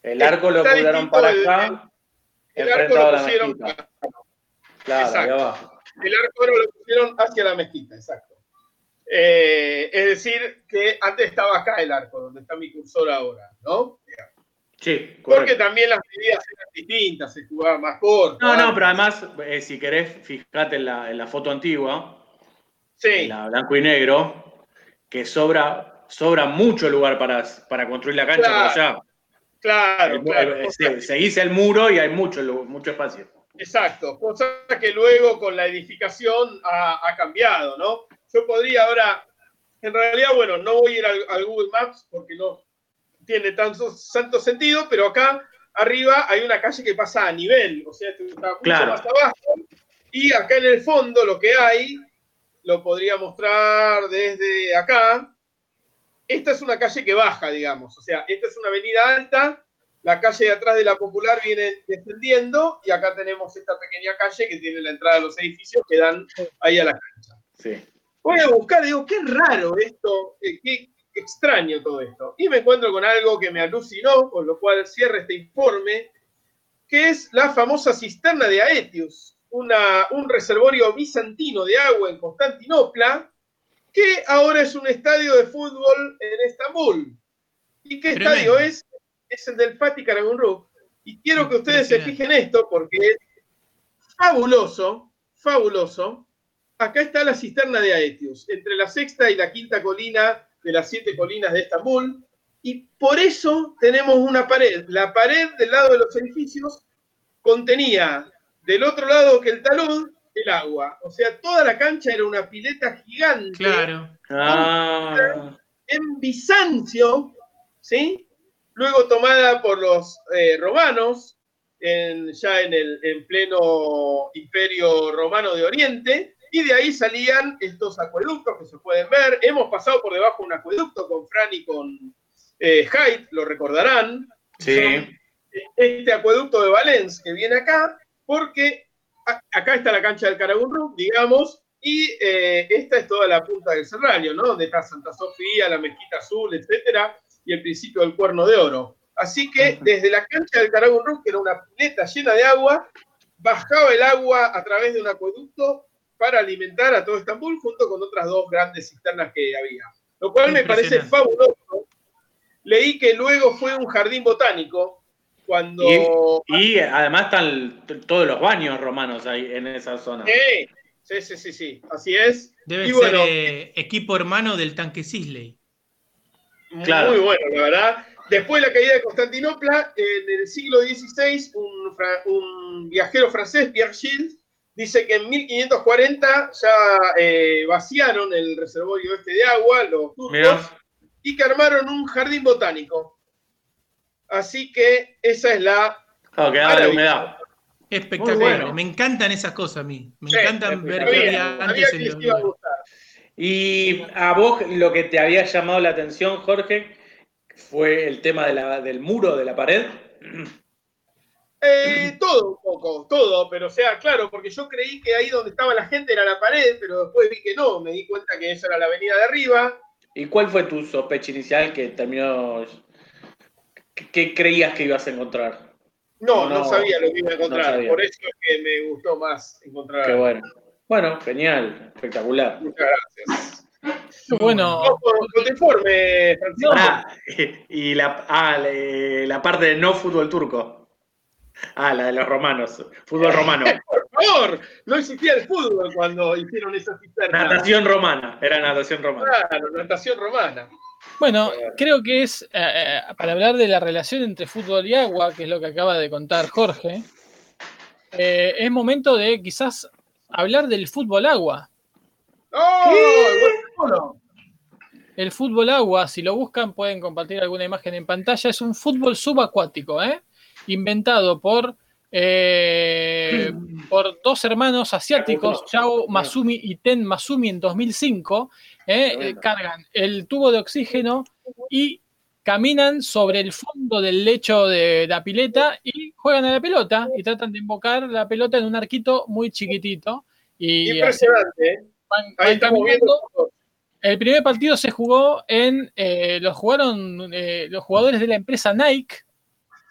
El arco lo distinto para acá, el arco lo pusieron, mezquita. Claro, ahí Exacto. abajo. el arco lo pusieron hacia la mezquita, exacto. Eh, es decir, que antes estaba acá el arco, donde está mi cursor ahora, ¿no? Sí, Porque correcto. también las medidas eran distintas, se jugaba más corto. No, no, pero además, eh, si querés, fijate en la, en la foto antigua, Sí, en la blanco y negro, que sobra, sobra mucho lugar para, para construir la cancha Claro. por allá. Claro, claro. eh, se- seguís el muro y hay mucho, mucho espacio. Exacto, cosa que luego con la edificación ha, ha cambiado, ¿no? Yo podría ahora, en realidad, bueno, no voy a ir al, al Google Maps porque no tiene tanto, tanto sentido, pero acá arriba hay una calle que pasa a nivel, o sea, esto está mucho Claro. más abajo, y acá en el fondo lo que hay, lo podría mostrar desde acá, esta es una calle que baja, digamos, o sea, esta es una avenida alta, la calle de atrás de la Popular viene descendiendo y acá tenemos esta pequeña calle que tiene la entrada a los edificios que dan ahí a la cancha. Sí. Voy a buscar, digo, qué raro esto, eh, qué extraño todo esto. Y me encuentro con algo que me alucinó, con lo cual cierro este informe, que es la famosa cisterna de Aetius, una, un reservorio bizantino de agua en Constantinopla, que ahora es un estadio de fútbol en Estambul. ¿Y qué Tremendo. estadio es? Es el del Fatih Karagümrük. Y quiero que ustedes se fijen esto porque es fabuloso, fabuloso. Acá está la cisterna de Aetius, entre la sexta y la quinta colina de las siete colinas de Estambul. Y por eso tenemos una pared. La pared del lado de los edificios contenía del otro lado que el talud el agua. O sea, toda la cancha era una pileta gigante Claro. Ah, en Bizancio, ¿sí? Luego tomada por los eh, romanos, en- ya en el en pleno imperio romano de Oriente, y de ahí salían estos acueductos que se pueden ver. Hemos pasado por debajo un acueducto con Fran y con eh, Haidt, lo recordarán. sí. Este acueducto de Valencia que viene acá, porque acá está la cancha del Karagümrük, digamos, y eh, esta es toda la punta del Serrallo, ¿no? Donde está Santa Sofía, la Mezquita Azul, etcétera, y el principio del Cuerno de Oro. Así que desde la cancha del Karagümrük, que era una pileta llena de agua, bajaba el agua a través de un acueducto para alimentar a todo Estambul, junto con otras dos grandes cisternas que había. Lo cual me parece fabuloso. Leí que luego fue un jardín botánico cuando... Y además están todos los baños romanos ahí en esa zona. Sí, sí, sí, sí, sí, así es. Debe Y ser bueno, eh, equipo hermano del tanque Sisley. Claro. Muy bueno, la verdad. Después de la caída de Constantinopla, en el siglo XVI, un, viajero francés, Pierre Gilles, dice que en 1540 ya eh, vaciaron el reservorio este de agua, los turcos, Mirá. y que armaron un jardín botánico. Así que esa es la... Claro, que la humedad. Espectacular. Bueno. Me encantan esas cosas a mí. Me Sí, encantan ver sabía antes que en los. Y a vos lo que te había llamado la atención, Jorge, fue el tema de la- del muro, de la pared. Eh, todo un poco, todo, pero o sea, claro, porque yo creí que ahí donde estaba la gente era la pared, pero después vi que no, me di cuenta que esa era la avenida de arriba. ¿Y cuál fue tu sospecha inicial que terminó... ¿Qué, creías que ibas a encontrar? No, no, No, sabía lo que iba a no encontrar, por eso es que me gustó más encontrar. Qué bueno. Bueno, genial, espectacular. Muchas gracias. Bueno, tu informe, Francisco. Pará, y la, ah, la, la parte de no fútbol turco. Ah, la de los romanos. Fútbol romano. Por favor, no existía el fútbol cuando hicieron esa cisterna. Natación romana. Era natación romana. Claro, natación romana. Bueno, creo que es eh, eh, para hablar de la relación entre fútbol y agua, que es lo que acaba de contar Jorge, eh, es momento de quizás hablar del fútbol agua. ¡Oh! Bueno, El fútbol agua, si lo buscan, pueden compartir alguna imagen en pantalla. Es un fútbol subacuático, ¿eh? inventado por, eh, por dos hermanos asiáticos, Yao Masumi y Ten Masumi en 2005. ¿eh? Eh, Cargan el tubo de oxígeno y caminan sobre el fondo del lecho de la pileta y juegan a la pelota y tratan de invocar la pelota en un arquito muy chiquitito. Y impresionante. van- Ahí estamos viendo. El primer partido se jugó en. eh, lo jugaron los jugadores de la empresa Nike,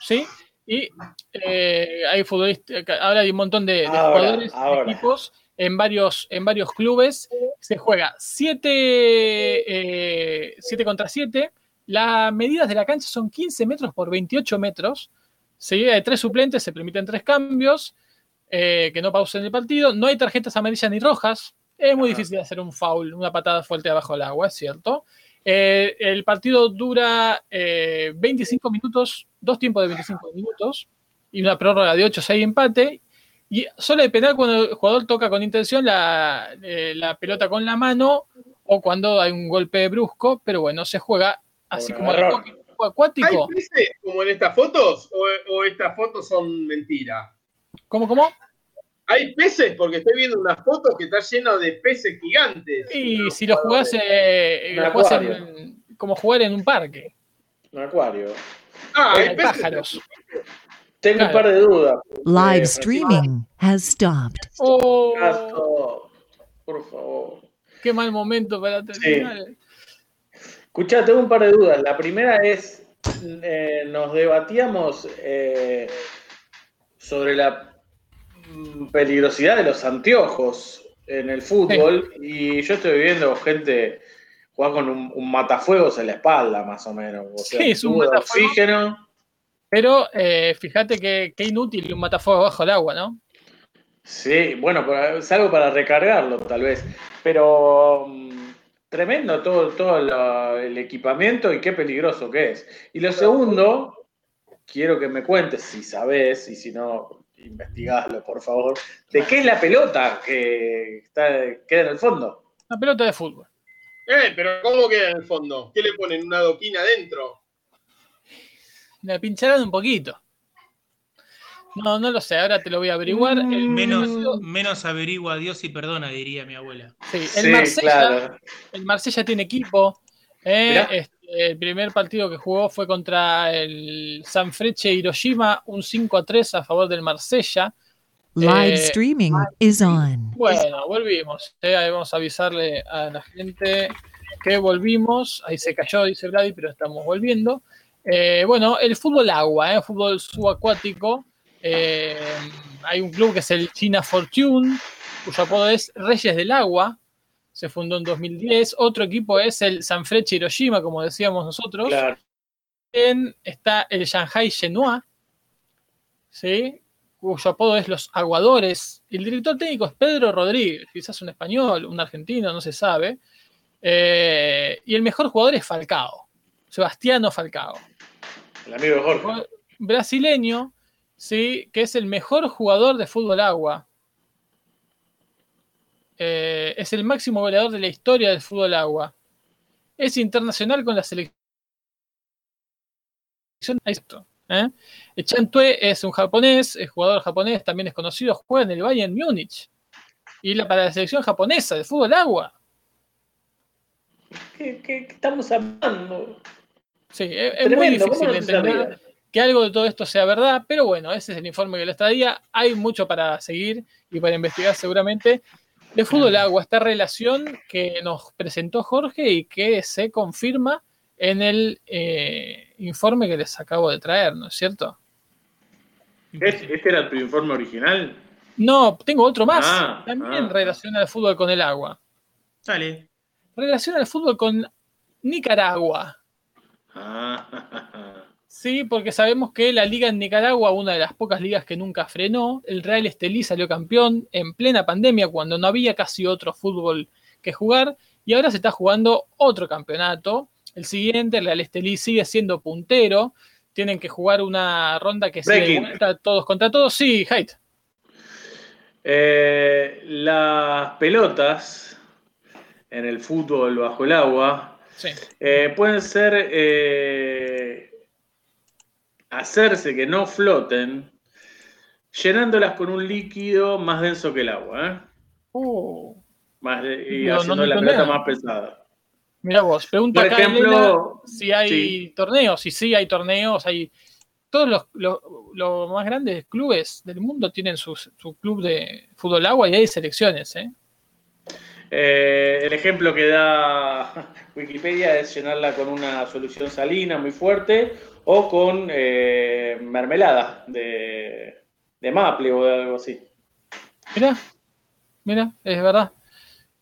¿sí? Y eh, hay futbolistas. Ahora hay un montón de, de Ahora, jugadores, de equipos en varios, en varios clubes. Se juega 7 siete contra 7. Las medidas de la cancha son 15 metros por 28 metros. Seguida de tres suplentes, se permiten tres cambios. eh, que no pausen el partido. No hay tarjetas amarillas ni rojas. Es muy difícil hacer un foul, una patada fuerte abajo del agua, es cierto. Eh, el partido dura eh, 25 minutos, dos tiempos de 25 minutos y una prórroga de 8-6 empate. Y solo hay penal cuando el jugador toca con intención la, eh, la pelota con la mano o cuando hay un golpe brusco, pero bueno, se juega así como el acuático. ¿Hay peces como en estas fotos o, o estas fotos son mentira? ¿Cómo, cómo? Hay peces porque estoy viendo unas fotos que está lleno de peces gigantes. Y si lo jugás, eh, lo jugás en- como jugar en un parque. Un acuario. Ah, hay peces. pájaros. Tengo Claro. un par de dudas. Live Eh, streaming has stopped. Oh, Por favor. qué mal momento para terminar. Escuchá, tengo un par de dudas. La primera es, eh, nos debatíamos eh, sobre la mm, peligrosidad de los anteojos en el fútbol y yo estoy viendo gente jugar con un, un matafuegos en la espalda, más o menos. O sea, Sí, es un matafuegos. oxígeno. Pero eh, fíjate que qué inútil un matafuego bajo el agua, ¿no? Sí, bueno, pero es algo para recargarlo, tal vez. Pero mm, tremendo todo, todo lo- el equipamiento y qué peligroso que es. Y lo segundo, quiero que me cuentes, si sabes, y si no, investigalo, por favor, de qué es la pelota que está, queda en el fondo. Una pelota de fútbol. Eh, pero ¿cómo queda en el fondo? ¿Qué le ponen? ¿Una doquina adentro? La pincharán un poquito. No, no lo sé, ahora te lo voy a averiguar. Mm. El, Menos, menos averigua a Dios y perdona, diría mi abuela. sí, el Sí, Marsella, claro. el Marsella tiene equipo. eh, este, el primer partido que jugó fue contra el Sanfrecce Hiroshima, un 5 a 3 a favor del Marsella. Live Eh, streaming is on. Bueno, volvimos. eh, ahí vamos a avisarle a la gente que volvimos. Ahí se cayó, dice Vladi, pero estamos volviendo. Eh, bueno, el fútbol agua, eh, fútbol subacuático. Eh, hay un club que es el China Fortune, cuyo apodo es Reyes del Agua. Se fundó en 2010. Otro equipo es el Sanfrecce Hiroshima, como decíamos nosotros. Claro. Está el Shanghai Shenhua, ¿sí? Cuyo apodo es Los Aguadores. El director técnico es Pedro Rodríguez, quizás un español, un argentino, no se sabe. Eh, y el mejor jugador es Falcao, Sebastiano Falcao. El amigo Jorge. Brasileño, ¿sí? que es el mejor jugador de fútbol agua. Eh, es el máximo goleador de la historia del fútbol agua. Es internacional con la selección. ¿Eh? Chan Tue es un japonés, es jugador japonés, también es conocido, juega en el Bayern Múnich. Y la, para la selección japonesa de fútbol agua. ¿Qué, qué- qué estamos hablando? Sí, es, es muy Tremendo, ¿cómo difícil no entender que algo de todo esto sea verdad, pero bueno, ese es el informe que les traía. Hay mucho para seguir y para investigar seguramente. De fútbol agua, esta relación que nos presentó Jorge y que se confirma en el eh, informe que les acabo de traer, ¿no es cierto? ¿Es- ¿Este era tu informe original? No, tengo otro más. Ah, también ah. relaciona el fútbol con el agua. Dale. Relaciona el fútbol con Nicaragua. Ah, Sí, porque sabemos que la liga en Nicaragua, una de las pocas ligas que nunca frenó, el Real Estelí salió campeón en plena pandemia cuando no había casi otro fútbol que jugar y ahora se está jugando otro campeonato. El siguiente, el Real Estelí sigue siendo puntero. Tienen que jugar una ronda que Breaking. vuelta todos contra todos. Sí, Haidt. Eh, las pelotas en el fútbol bajo el agua Sí. eh, pueden ser eh, hacerse que no floten llenándolas con un líquido más denso que el agua ¿eh? Uh, más y No, no haciendo la pelota más pesada. Mira vos, pregunta Por acá ejemplo, si hay sí. torneos. Y sí, hay torneos. Hay todos los, los- los más grandes clubes del mundo tienen sus- su club de fútbol agua y hay selecciones. ¿eh? Eh, el ejemplo que da Wikipedia es llenarla con una solución salina muy fuerte o con eh, mermelada de, de maple o de algo así. Mira, mira, es verdad,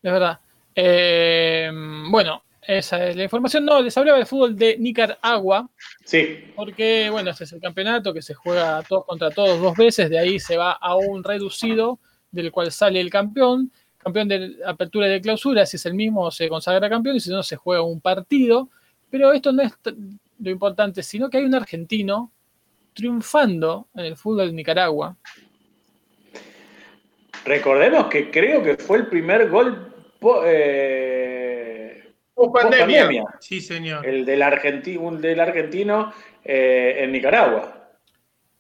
es verdad. Eh, bueno, esa es la información. No, les hablaba del fútbol de Nicaragua, Sí, porque, bueno, este es el campeonato que se juega todos contra todos dos veces, de ahí se va a un reducido, del cual sale el campeón. campeón de apertura y de clausura, si es el mismo se consagra campeón y si no se juega un partido. Pero esto no es lo importante, sino que hay un argentino triunfando en el fútbol de Nicaragua. Recordemos que creo que fue el primer gol eh, Pandemia. post-pandemia, Sí, señor. el del, argenti- un del argentino eh, en Nicaragua.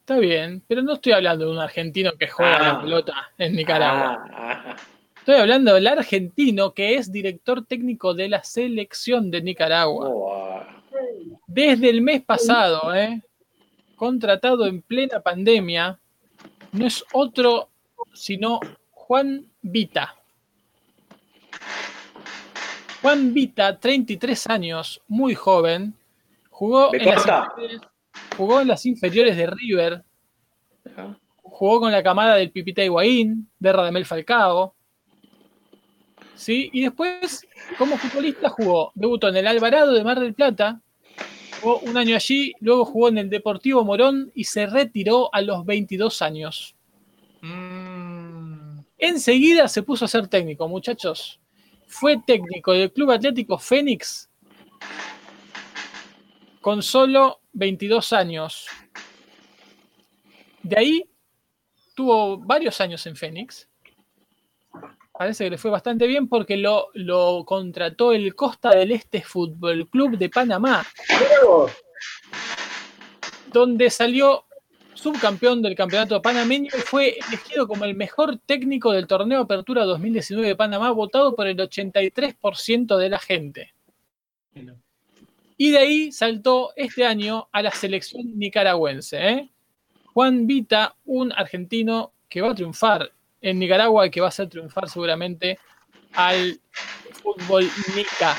Está bien, pero no estoy hablando de un argentino que juega Ah. la pelota en Nicaragua. Ah, ah. Estoy hablando del argentino que es director técnico de la selección de Nicaragua. Oh, Desde el mes pasado, ¿eh? contratado en plena pandemia, no es otro sino Juan Vita. Juan Vita, 33 años, muy joven, jugó ¿Me en, las jugó en las inferiores de River, jugó con la camada del Pipita Higuaín, de Radamel Falcao. ¿sí? Y después, como futbolista, jugó, debutó en el Alvarado de Mar del Plata, jugó un año allí, luego jugó en el Deportivo Morón y se retiró a los 22 años. Mm, Enseguida se puso a ser técnico, muchachos. Fue técnico del Club Atlético Fénix con solo 22 años. De ahí tuvo varios años en Fénix. Parece que le fue bastante bien porque lo, lo contrató el Costa del Este Fútbol Club de Panamá, donde salió subcampeón del campeonato panameño fue elegido como el mejor técnico del torneo Apertura 2019 de Panamá, votado por el 83% de la gente. Y de ahí saltó este año a la selección nicaragüense. ¿eh? Juan Vita, un argentino que va a triunfar en Nicaragua y que va a hacer triunfar seguramente al fútbol nica.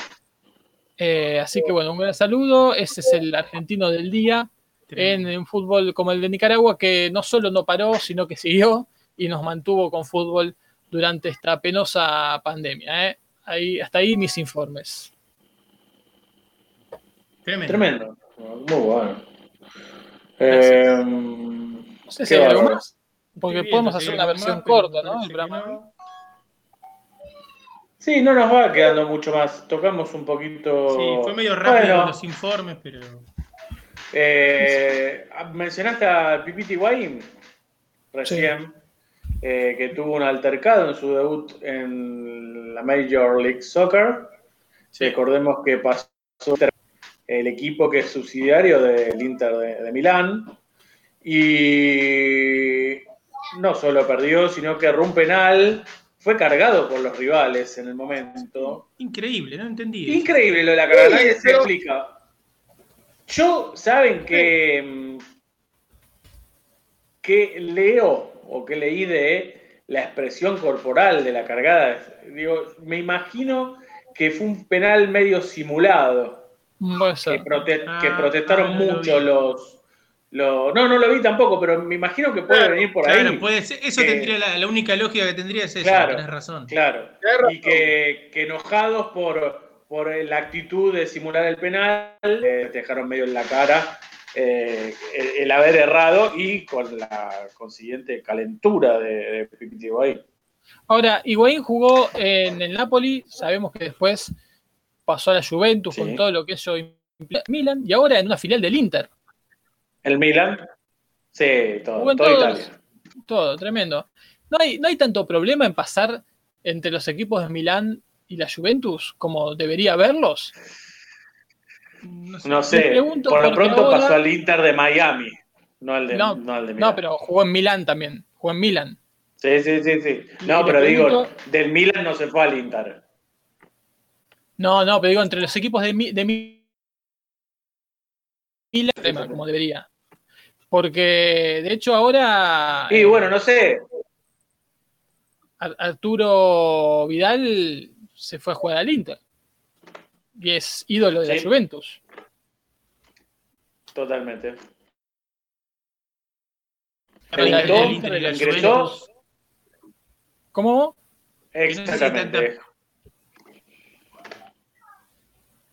Eh, así que bueno, un gran saludo. Ese es el argentino del día en un fútbol como el de Nicaragua, que no solo no paró, sino que siguió y nos mantuvo con fútbol durante esta penosa pandemia. ¿eh? Ahí, hasta ahí mis informes. Tremendo. Tremendo. Muy bueno. Eh, No sé si hay algo más, porque podemos hacer una versión más, corta, ¿no? El programa. sí, no nos va quedando mucho más. Tocamos un poquito. Sí, fue medio rápido Bueno, los informes, pero. Eh, mencionaste a Pipiti Guaín recién, eh, que tuvo un altercado en su debut en la Major League Soccer. Recordemos que pasó el equipo que es subsidiario del Inter de, de Milán. Y no solo perdió, sino que erró un penal. Fue cargado por los rivales en el momento. Increíble, no entendí. eso. Increíble lo de la carrera, Sí, nadie se explica. Yo, ¿saben que, que leo o que leí de la expresión corporal de la cargada? Digo, me imagino que fue un penal medio simulado, Puede que, ser. prote- Ah, que protestaron ah, lo mucho los, los... No, no lo vi tampoco, pero me imino que puede Claro, venir por Claro, ahí. puede ser. Eso que- tendría la, la única lógica que tendría es eso, Claro. tenés razón. Claro. Tenés razón. Y que, que enojados por, por la actitud de simular el penal, eh, te dejaron medio en la cara eh, el, el haber errado y con la consiguiente calentura de, de Pipiti Guaín. Ahora, Higuaín jugó en el Napoli, sabemos que después pasó a la Juventus Sí. con todo lo que eso implica Milan, y ahora en una filial del Inter. ¿El Milan? Sí, todo, todo todos- Italia. Todo, tremendo. No hay, no hay tanto problema en pasar entre los equipos de Milán y la Juventus como debería haberlos. No sé. No por lo pronto ahora- pasó al Inter de Miami, no al de, No, no al de Milán. No, pero jugó en Milán también. Jugó en Milán. Sí, sí, sí, sí. No, pero digo, del Milan no se fue al Inter. No, no, pero digo, entre los equipos de, Mi- de Mi- Milán, problema, como debería. Porque, de hecho, ahora eh, bueno, no sé, Ar- Arturo Vidal se fue a jugar al Inter. Y es ídolo de la. Juventus. totalmente. El la- Inter- el el Inter y la ingresó. Juventus. ¿Cómo? Exactamente.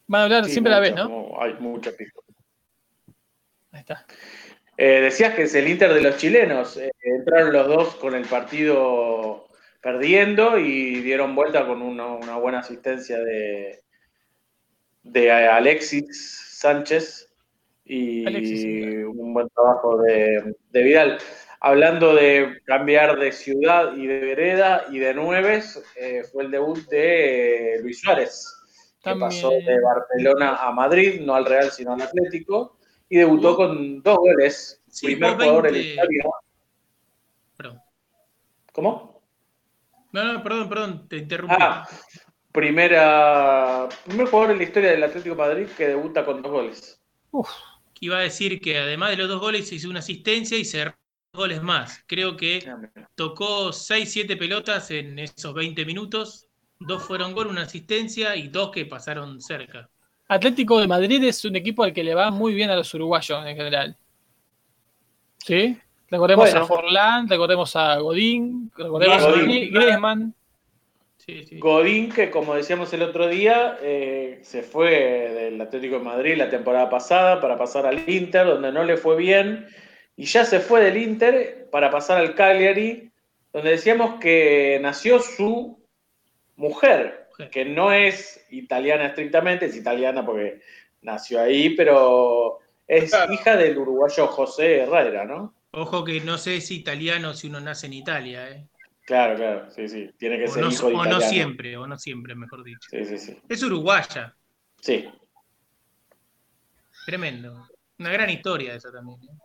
Van a hablar Sí, siempre a la vez, ¿no? Hay mucho pico. Ahí está. Eh, decías que es el Inter de los chilenos. Eh, entraron los dos con el partido perdiendo y dieron vuelta con una, una buena asistencia de, de Alexis Sánchez y Alexis, un buen trabajo de, de Vidal. Hablando de cambiar de ciudad y de vereda y de nueves, eh, fue el debut de eh, Luis Suárez, que pasó de Barcelona a Madrid, no al Real, sino al Atlético, y debutó con dos goles. Sí, Primer jugador en la 20. historia. Perdón. ¿Cómo? No, no, perdón, perdón, te interrumpí. Ah, primera, primer jugador en la historia del Atlético de Madrid que debuta con dos goles. Uf, Iba a decir que además de los dos goles hizo una asistencia y cerró dos goles más. Creo que tocó 6, 7 pelotas en esos 20 minutos. Dos fueron gol, una asistencia y dos que pasaron cerca. Atlético de Madrid es un equipo al que le va muy bien a los uruguayos en general. ¿Sí? Recordemos Bueno. a Forlán, recordemos a Godín, recordemos a. Griezmann. Sí, sí. Godín, que como decíamos el otro día, eh, se fue del Atlético de Madrid la temporada pasada para pasar al Inter, donde no le fue bien, y ya se fue del Inter para pasar al Cagliari, donde decíamos que nació su mujer, Mujer. que no es italiana estrictamente, es italiana porque nació ahí, pero es Claro. hija del uruguayo José Herrera, ¿no? Ojo que no sé si italiano si uno nace en Italia, ¿eh? Claro, claro, sí, sí, tiene que O ser no, hijo de o no italiano. siempre, o no siempre, mejor dicho. Sí, sí, sí. Es uruguaya, Sí. tremendo. Una gran historia esa también. ¿eh?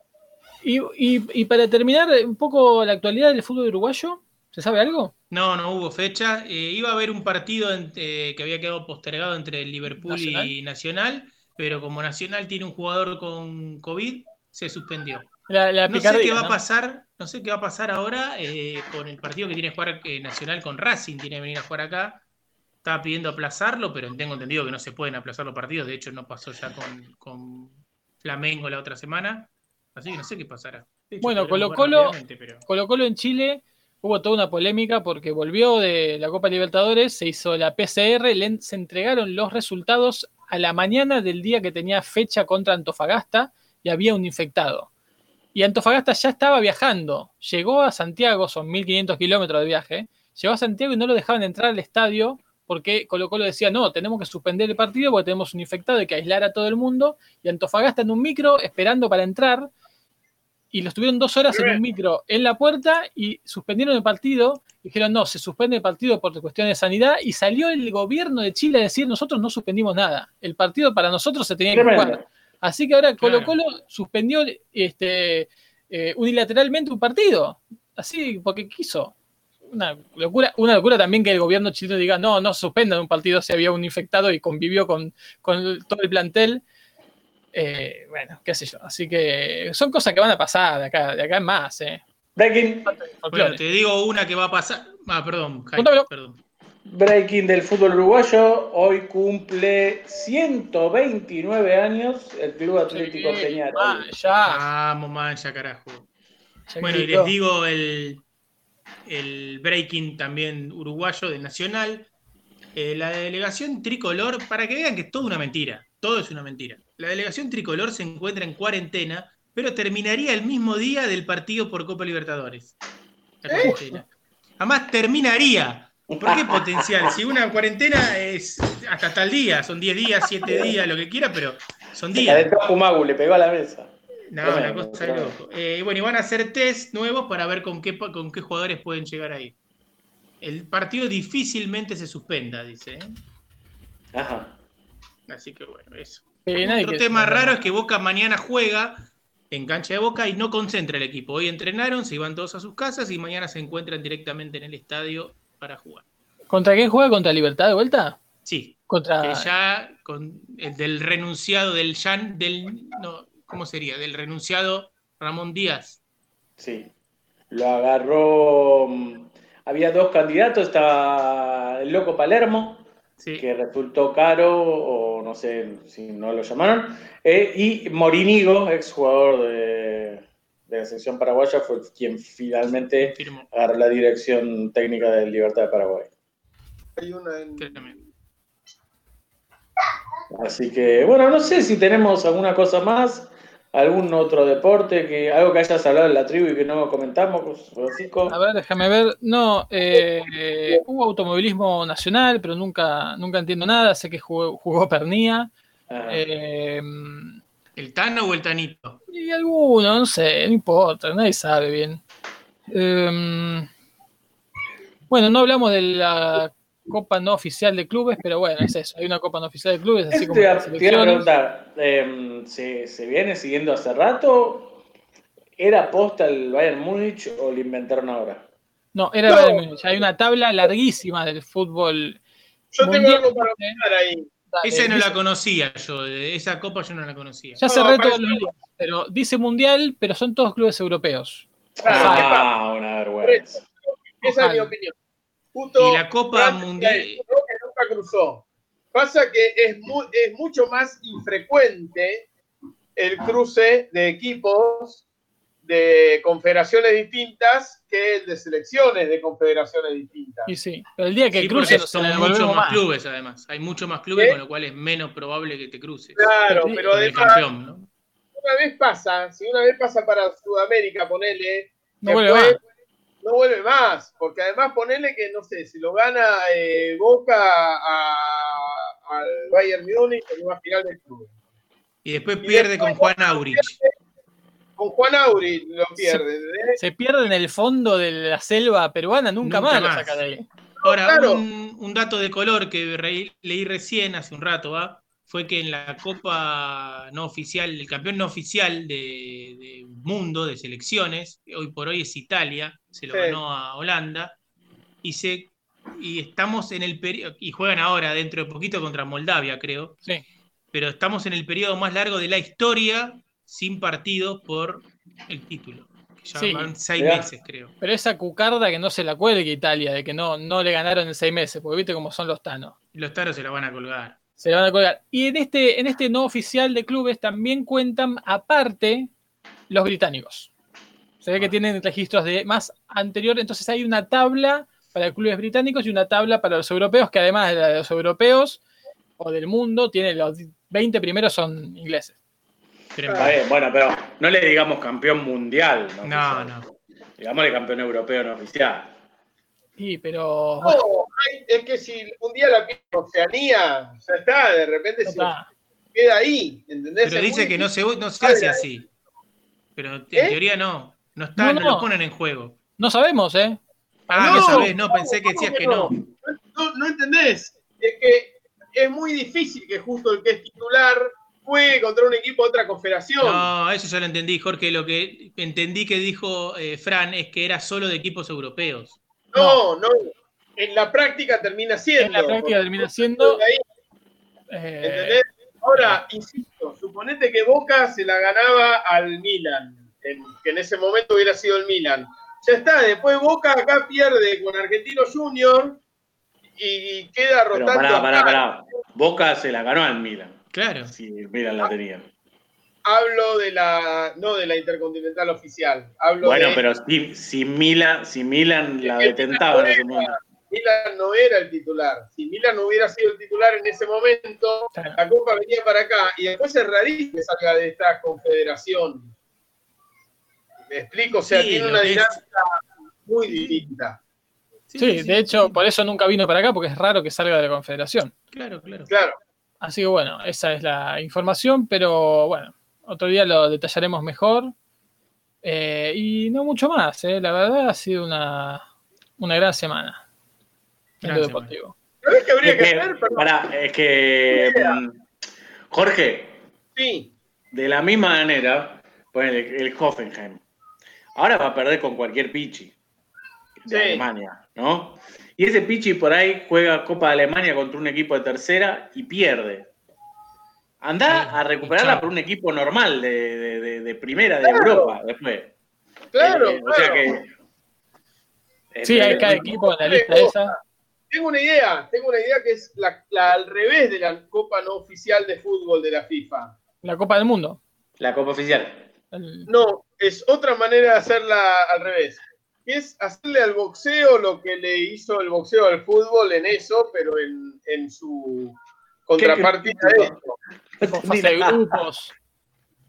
Y, y- y para terminar, un poco la actualidad del fútbol uruguayo, ¿se sabe algo? No, no hubo fecha. Eh, iba a haber un partido en- eh, que había quedado postergado entre el Liverpool y Nacional, pero como Nacional tiene un jugador con COVID, se suspendió. La, la No sé qué va a pasar, no sé qué va a pasar ahora eh, con el partido que tiene que jugar eh, Nacional con Racing, tiene que venir a jugar acá. Estaba pidiendo aplazarlo, pero tengo entendido que no se pueden aplazar los partidos. De hecho, no pasó ya con, con Flamengo la otra semana. Así que no sé qué pasará. Hecho, Bueno, pero- Colo Colo en Chile hubo toda una polémica porque volvió de la Copa Libertadores, se hizo la PCR, le- se entregaron los resultados a la mañana del día que tenía fecha contra Antofagasta y había un infectado. Y Antofagasta ya estaba viajando, llegó a Santiago, son 1500 kilómetros de viaje, llegó a Santiago y no lo dejaban entrar al estadio porque Colo Colo decía, no, tenemos que suspender el partido porque tenemos un infectado, hay que aislar a todo el mundo, y Antofagasta en un micro esperando para entrar, y los tuvieron dos horas en un micro en la puerta y suspendieron el partido. Dijeron, no, se suspende el partido por cuestiones de sanidad. Y salió el gobierno de Chile a decir, nosotros no suspendimos nada. El partido para nosotros se tenía que jugar. Así que ahora Colo Claro. Colo suspendió este, eh, unilateralmente un partido. Así, porque quiso. Una locura, una locura también que el gobierno chileno diga, no, no suspendan un partido si había un infectado y convivió con, con todo el plantel. Eh, bueno, qué sé yo. Así que son cosas que van a pasar de acá, de acá en más. Eh. Breaking, Bueno, te digo una que va a pasar. Ah, perdón, Jaime, perdón. Breaking del fútbol uruguayo. Hoy cumple 129 años el Club Atlético Sí, Peñarol. ah, ya. Vamos, mancha, carajo. ya Bueno, y les digo el, el breaking también uruguayo del Nacional. Eh, la delegación tricolor, para que vean que es toda una mentira, todo es una mentira. La delegación tricolor se encuentra en cuarentena, pero terminaría el mismo día del partido por Copa Libertadores. La cuarentena. Además, terminaría. ¿Por qué potencial? Si una cuarentena es hasta tal día, son 10 días, 7 días, lo que quiera, pero son días. calentó Fumagu, le pegó a la mesa. No, una Tremendo, cosa de loco. Eh, bueno, y van a hacer test nuevos para ver con qué, con qué jugadores pueden llegar ahí. El partido difícilmente se suspenda, dice. ¿eh? Ajá. Así que bueno, eso. Eh, Otro tema raro es que Boca mañana juega en cancha de Boca y no concentra el equipo. Hoy entrenaron, se iban todos a sus casas y mañana se encuentran directamente en el estadio para jugar. ¿Contra quién juega? ¿Contra Libertad de vuelta? Sí, Contra. que ya con el del renunciado del Jan, del no, ¿cómo sería? Del renunciado Ramón Díaz. Sí. Lo agarró. mm, Había dos candidatos, estaba el loco Palermo, Sí. que resultó caro, o no sé si no lo llamaron, eh, y Morinigo, exjugador de, de la selección paraguaya, fue quien finalmente agarró la dirección técnica del Libertad de Paraguay. Hay una en-. Así que, bueno, no sé si tenemos alguna cosa más ¿Algún otro deporte? que Algo que hayas hablado en la tribu y que no comentamos, Francisco. A ver, déjame ver. No, eh, eh, hubo automovilismo nacional, pero nunca, nunca entiendo nada. Sé que jugó, jugó Pernía. Ah, Eh, ¿El Tano o el Tanito? y alguno, no sé, no importa, nadie sabe bien. Eh, bueno, no hablamos de la Copa no oficial de clubes, pero bueno, es eso. Hay una Copa no oficial de clubes, así como te selecciones. preguntar, eh, ¿se, se viene siguiendo hace rato? ¿Era posta el Bayern Múnich o lo inventaron ahora? No, era No. Bayern Múnich. Hay una tabla larguísima del fútbol. Yo tengo algo para opinar ahí. Esa no dice- la conocía yo, esa copa yo no la conocía. Ya No, cerré todos los links, pero dice mundial, pero son todos clubes europeos. Claro, ¿qué pasa? Ah, una vergüenza. Esa es mi opinión. Justo Y la Copa Mundial- es uno que nunca cruzó. Pasa que es, mu- es mucho más infrecuente el cruce de equipos de confederaciones distintas que el de selecciones de confederaciones distintas. Y sí, pero el día que Sí, cruce porque no se son muchos más más. clubes además. Hay muchos más clubes, ¿Eh? con lo cual es menos probable que te cruces. Claro, Sí, pero además, campeón, ¿no? una vez pasa, si una vez pasa para Sudamérica, ponele, No vuelve después más. no vuelve más, porque además ponele que, no sé, si lo gana eh, Boca a- al Bayern Múnich en una final del club. Y después Y pierde después- con Juan Aurich. Con Juan Auri lo pierde. ¿eh? Se pierde en el fondo de la selva peruana, nunca, Nunca más, lo saca de ahí. Ahora, claro. un, un dato de color que re- leí recién hace un rato, ¿va? fue que en la Copa no oficial, el campeón no oficial de, de mundo de selecciones, hoy por hoy es Italia, se lo Sí. ganó a Holanda, y se y estamos en el periodo, y juegan ahora dentro de poquito contra Moldavia, creo, Sí. pero estamos en el periodo más largo de la historia sin partidos por el título. que Ya Sí. van seis meses, creo. Pero esa cucarda que no se la cuelgue Italia, de que no, no le ganaron en seis meses, porque viste cómo son los tanos. Los taros se la van a colgar. Se la van a colgar. Y en este, en este no oficial de clubes también cuentan aparte los británicos. Se ve que tienen registros de más anterior, entonces hay una tabla para clubes británicos y una tabla para los europeos, que además de la de los europeos o del mundo, tiene los 20 primeros son ingleses. Tremendo. Está bien, bueno, pero no le digamos campeón mundial. No, No, no. Digámosle campeón europeo no oficial. Sí, pero No, es que si un día la pierde Oceanía, ya está, de repente no se está. queda ahí, ¿entendés? Pero Es dice que no se, no se hace así. Pero en ¿Eh? teoría no. No está, No, no, no. lo ponen en juego. No sabemos, ¿eh? Ah, No, sabés, no, pensé que ¿cómo decías que que no. No, no entendés. Es que es muy difícil que justo el que es titular juegue contra un equipo de otra confederación. No, eso ya lo entendí, Jorge. Lo que entendí que dijo eh, Fran es que era solo de equipos europeos. No, no. En la práctica termina siendo. En la práctica termina siendo. Eh, ¿entendés? Ahora, insisto, suponete que Boca se la ganaba al Milan, en- que en ese momento hubiera sido el Milan. Ya está, después Boca acá pierde con Argentino Junior y queda Pero rotando. pará, pará, acá. pará. Boca se la ganó al Milan. Claro. Si el Milan la tenía. Hablo de la, no de la Intercontinental oficial, hablo Bueno, de pero si, si Milan, si Milan la detentaba en ese Milan momento. Milan no era el titular. Si Milan no hubiera sido el titular en ese momento, Claro. la Copa venía para acá. Y después es rarísimo que salga de esta confederación. ¿Me explico? O sea, Sí, tiene una dinámica muy distinta. Sí, de hecho, por eso nunca vino para acá, porque es raro que salga de la Confederación. Claro, claro. Claro. Así que bueno, esa es la información, pero bueno, otro día lo detallaremos mejor. Eh, y no mucho más, eh, la verdad ha sido una, una gran semana. en lo deportivo. ¿Sabés qué habría Es que que, hacer? Pará, es que mm, Jorge, Sí. de la misma manera, ponele el Hoffenheim. Ahora va a perder con cualquier pichi de Sí. Alemania, ¿no? Y ese pichi por ahí juega Copa de Alemania contra un equipo de tercera y pierde. Andá Sí, a recuperarla por un equipo normal de, de- de- de primera de. Europa después. Claro, Eh, O sea que. Sí, eh, hay cada equipo en la lista esa. Tengo una idea, tengo una idea que es la, la al revés de la Copa no oficial de fútbol de la FIFA. La Copa del Mundo. La Copa Oficial. El- No, es otra manera de hacerla al revés. Que es hacerle al boxeo lo que le hizo el boxeo al fútbol en eso, pero en, en su contrapartida de esto. de grupos.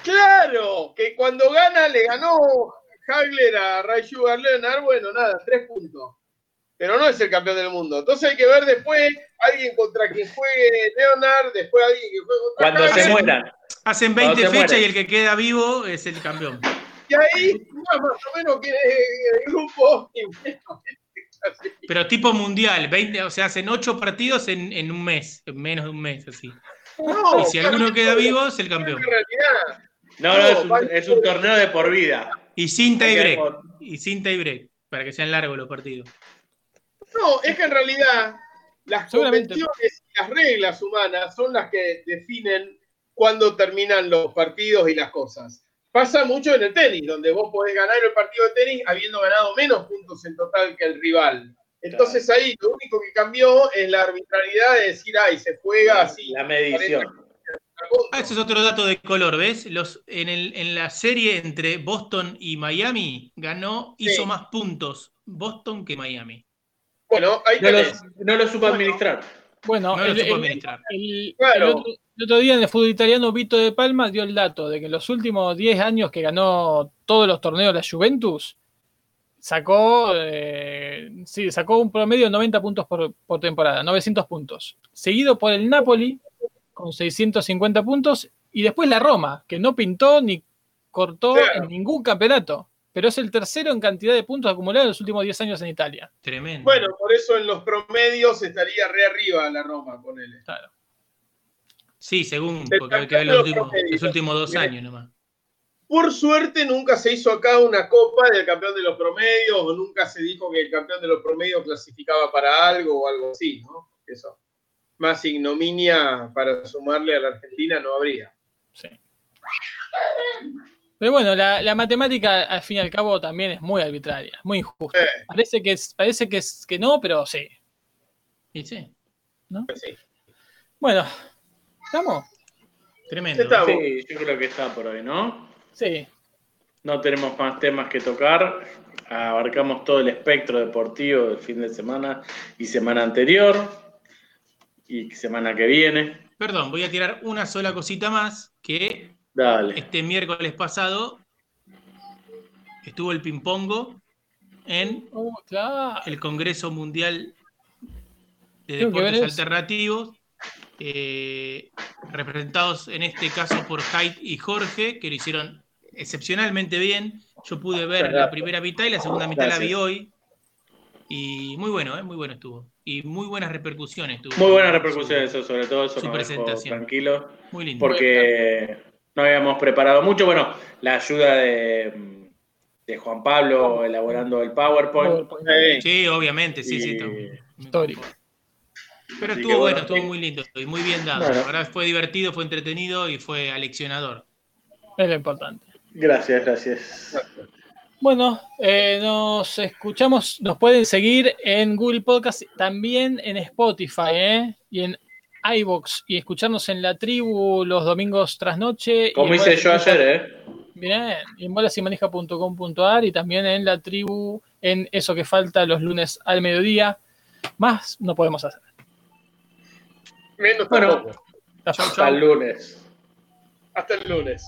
Claro, que cuando gana le ganó Hagler a Ray Sugar Leonard, bueno, nada, tres puntos. Pero no es el campeón del mundo. Entonces hay que ver después alguien contra quien juegue Leonard, después alguien que juegue contra Cuando se mueran. Hacen Cuando 20 se fechas y el que queda vivo es el campeón. Y ahí, más, más o menos que el grupo. y bueno, así. Pero tipo mundial, 20, o sea, hacen 8 partidos en, en un mes, en menos de un mes, así. No, Y si alguno queda vivo, es el campeón. No, no, es un, es un torneo de por vida. Y sin tie break. Ok, Y sin tie break, para que sean largos los partidos. No, es que en realidad las convenciones y las reglas humanas son las que definen cuándo terminan los partidos y las cosas. Pasa mucho en el tenis, donde vos podés ganar el partido de tenis habiendo ganado menos puntos en total que el rival. Entonces ahí lo único que cambió es la arbitrariedad de decir, ay, se juega así. La medición. Ah, ese es otro dato de color, ¿ves? Los, en, el- en la serie entre Boston y Miami, ganó, Sí. hizo más puntos Boston que Miami. Bueno, ahí No no lo supo administrar. Bueno, No lo supo el- administrar. el- Claro. el otro, el otro día en el fútbol italiano, Vito de Palma dio el dato de que en los últimos 10 años que ganó todos los torneos la Juventus, sacó, eh, sí, sacó un promedio de 90 puntos por, por temporada, 900 puntos. Seguido por el Napoli con 650 puntos y después la Roma, que no pintó ni cortó Claro. en ningún campeonato, pero es el tercero en cantidad de puntos acumulados en los últimos 10 años en Italia. Tremendo. Bueno, por eso en los promedios estaría re arriba la Roma, ponele. Claro. Sí, según, porque hay que ver los últimos, promedios. los últimos dos años nomás. Por suerte nunca se hizo acá una copa del campeón de los promedios o nunca se dijo que el campeón de los promedios clasificaba para algo o algo así, ¿no? Eso. Más ignominia para sumarle a la Argentina no habría. Sí. Pero bueno, la, la matemática al fin y al cabo también es muy arbitraria, muy injusta. Eh, Parece que es, parece que es que no, pero sí. Y sí, pues sí. Bueno, ¿estamos? tremendo. Sí, yo creo que está por hoy, ¿no? Sí. No tenemos más temas que tocar. Abarcamos todo el espectro deportivo del fin de semana y semana anterior y semana que viene. Perdón, voy a tirar una sola cosita más, que Dale. este miércoles pasado estuvo el ping-pongo en Oh, claro. el Congreso Mundial de Deportes. Alternativos, eh, representados en este caso por Haidt y Jorge, que lo hicieron excepcionalmente bien. Yo pude ver la primera mitad y la segunda mitad la vi hoy. Y muy bueno, ¿eh? muy bueno estuvo. Y muy buenas repercusiones tuvo. Muy buenas repercusiones, eso, sobre todo eso Su presentación. tranquilos. Muy lindo. porque no habíamos preparado mucho. Bueno, la ayuda de, de Juan Pablo elaborando el PowerPoint. Sí, obviamente, sí, sí. Y- está- Histórico. Pero Así estuvo bueno, bueno, estuvo muy lindo y muy bien dado. Bueno. La verdad fue divertido, fue entretenido y fue aleccionador. Es lo importante. Gracias, gracias. Bueno, eh, nos escuchamos, nos pueden seguir en Google Podcast, también en Spotify, ¿eh? Y en iBox y escucharnos en la tribu los domingos tras noche. Como hice yo ayer, ¿eh? Bien, y en bolasymanija.com.ar y también en la tribu, en eso que falta los lunes al mediodía. Más no podemos hacer. Menos Bueno. tampoco. Chau, chau. Hasta el lunes. Hasta el lunes.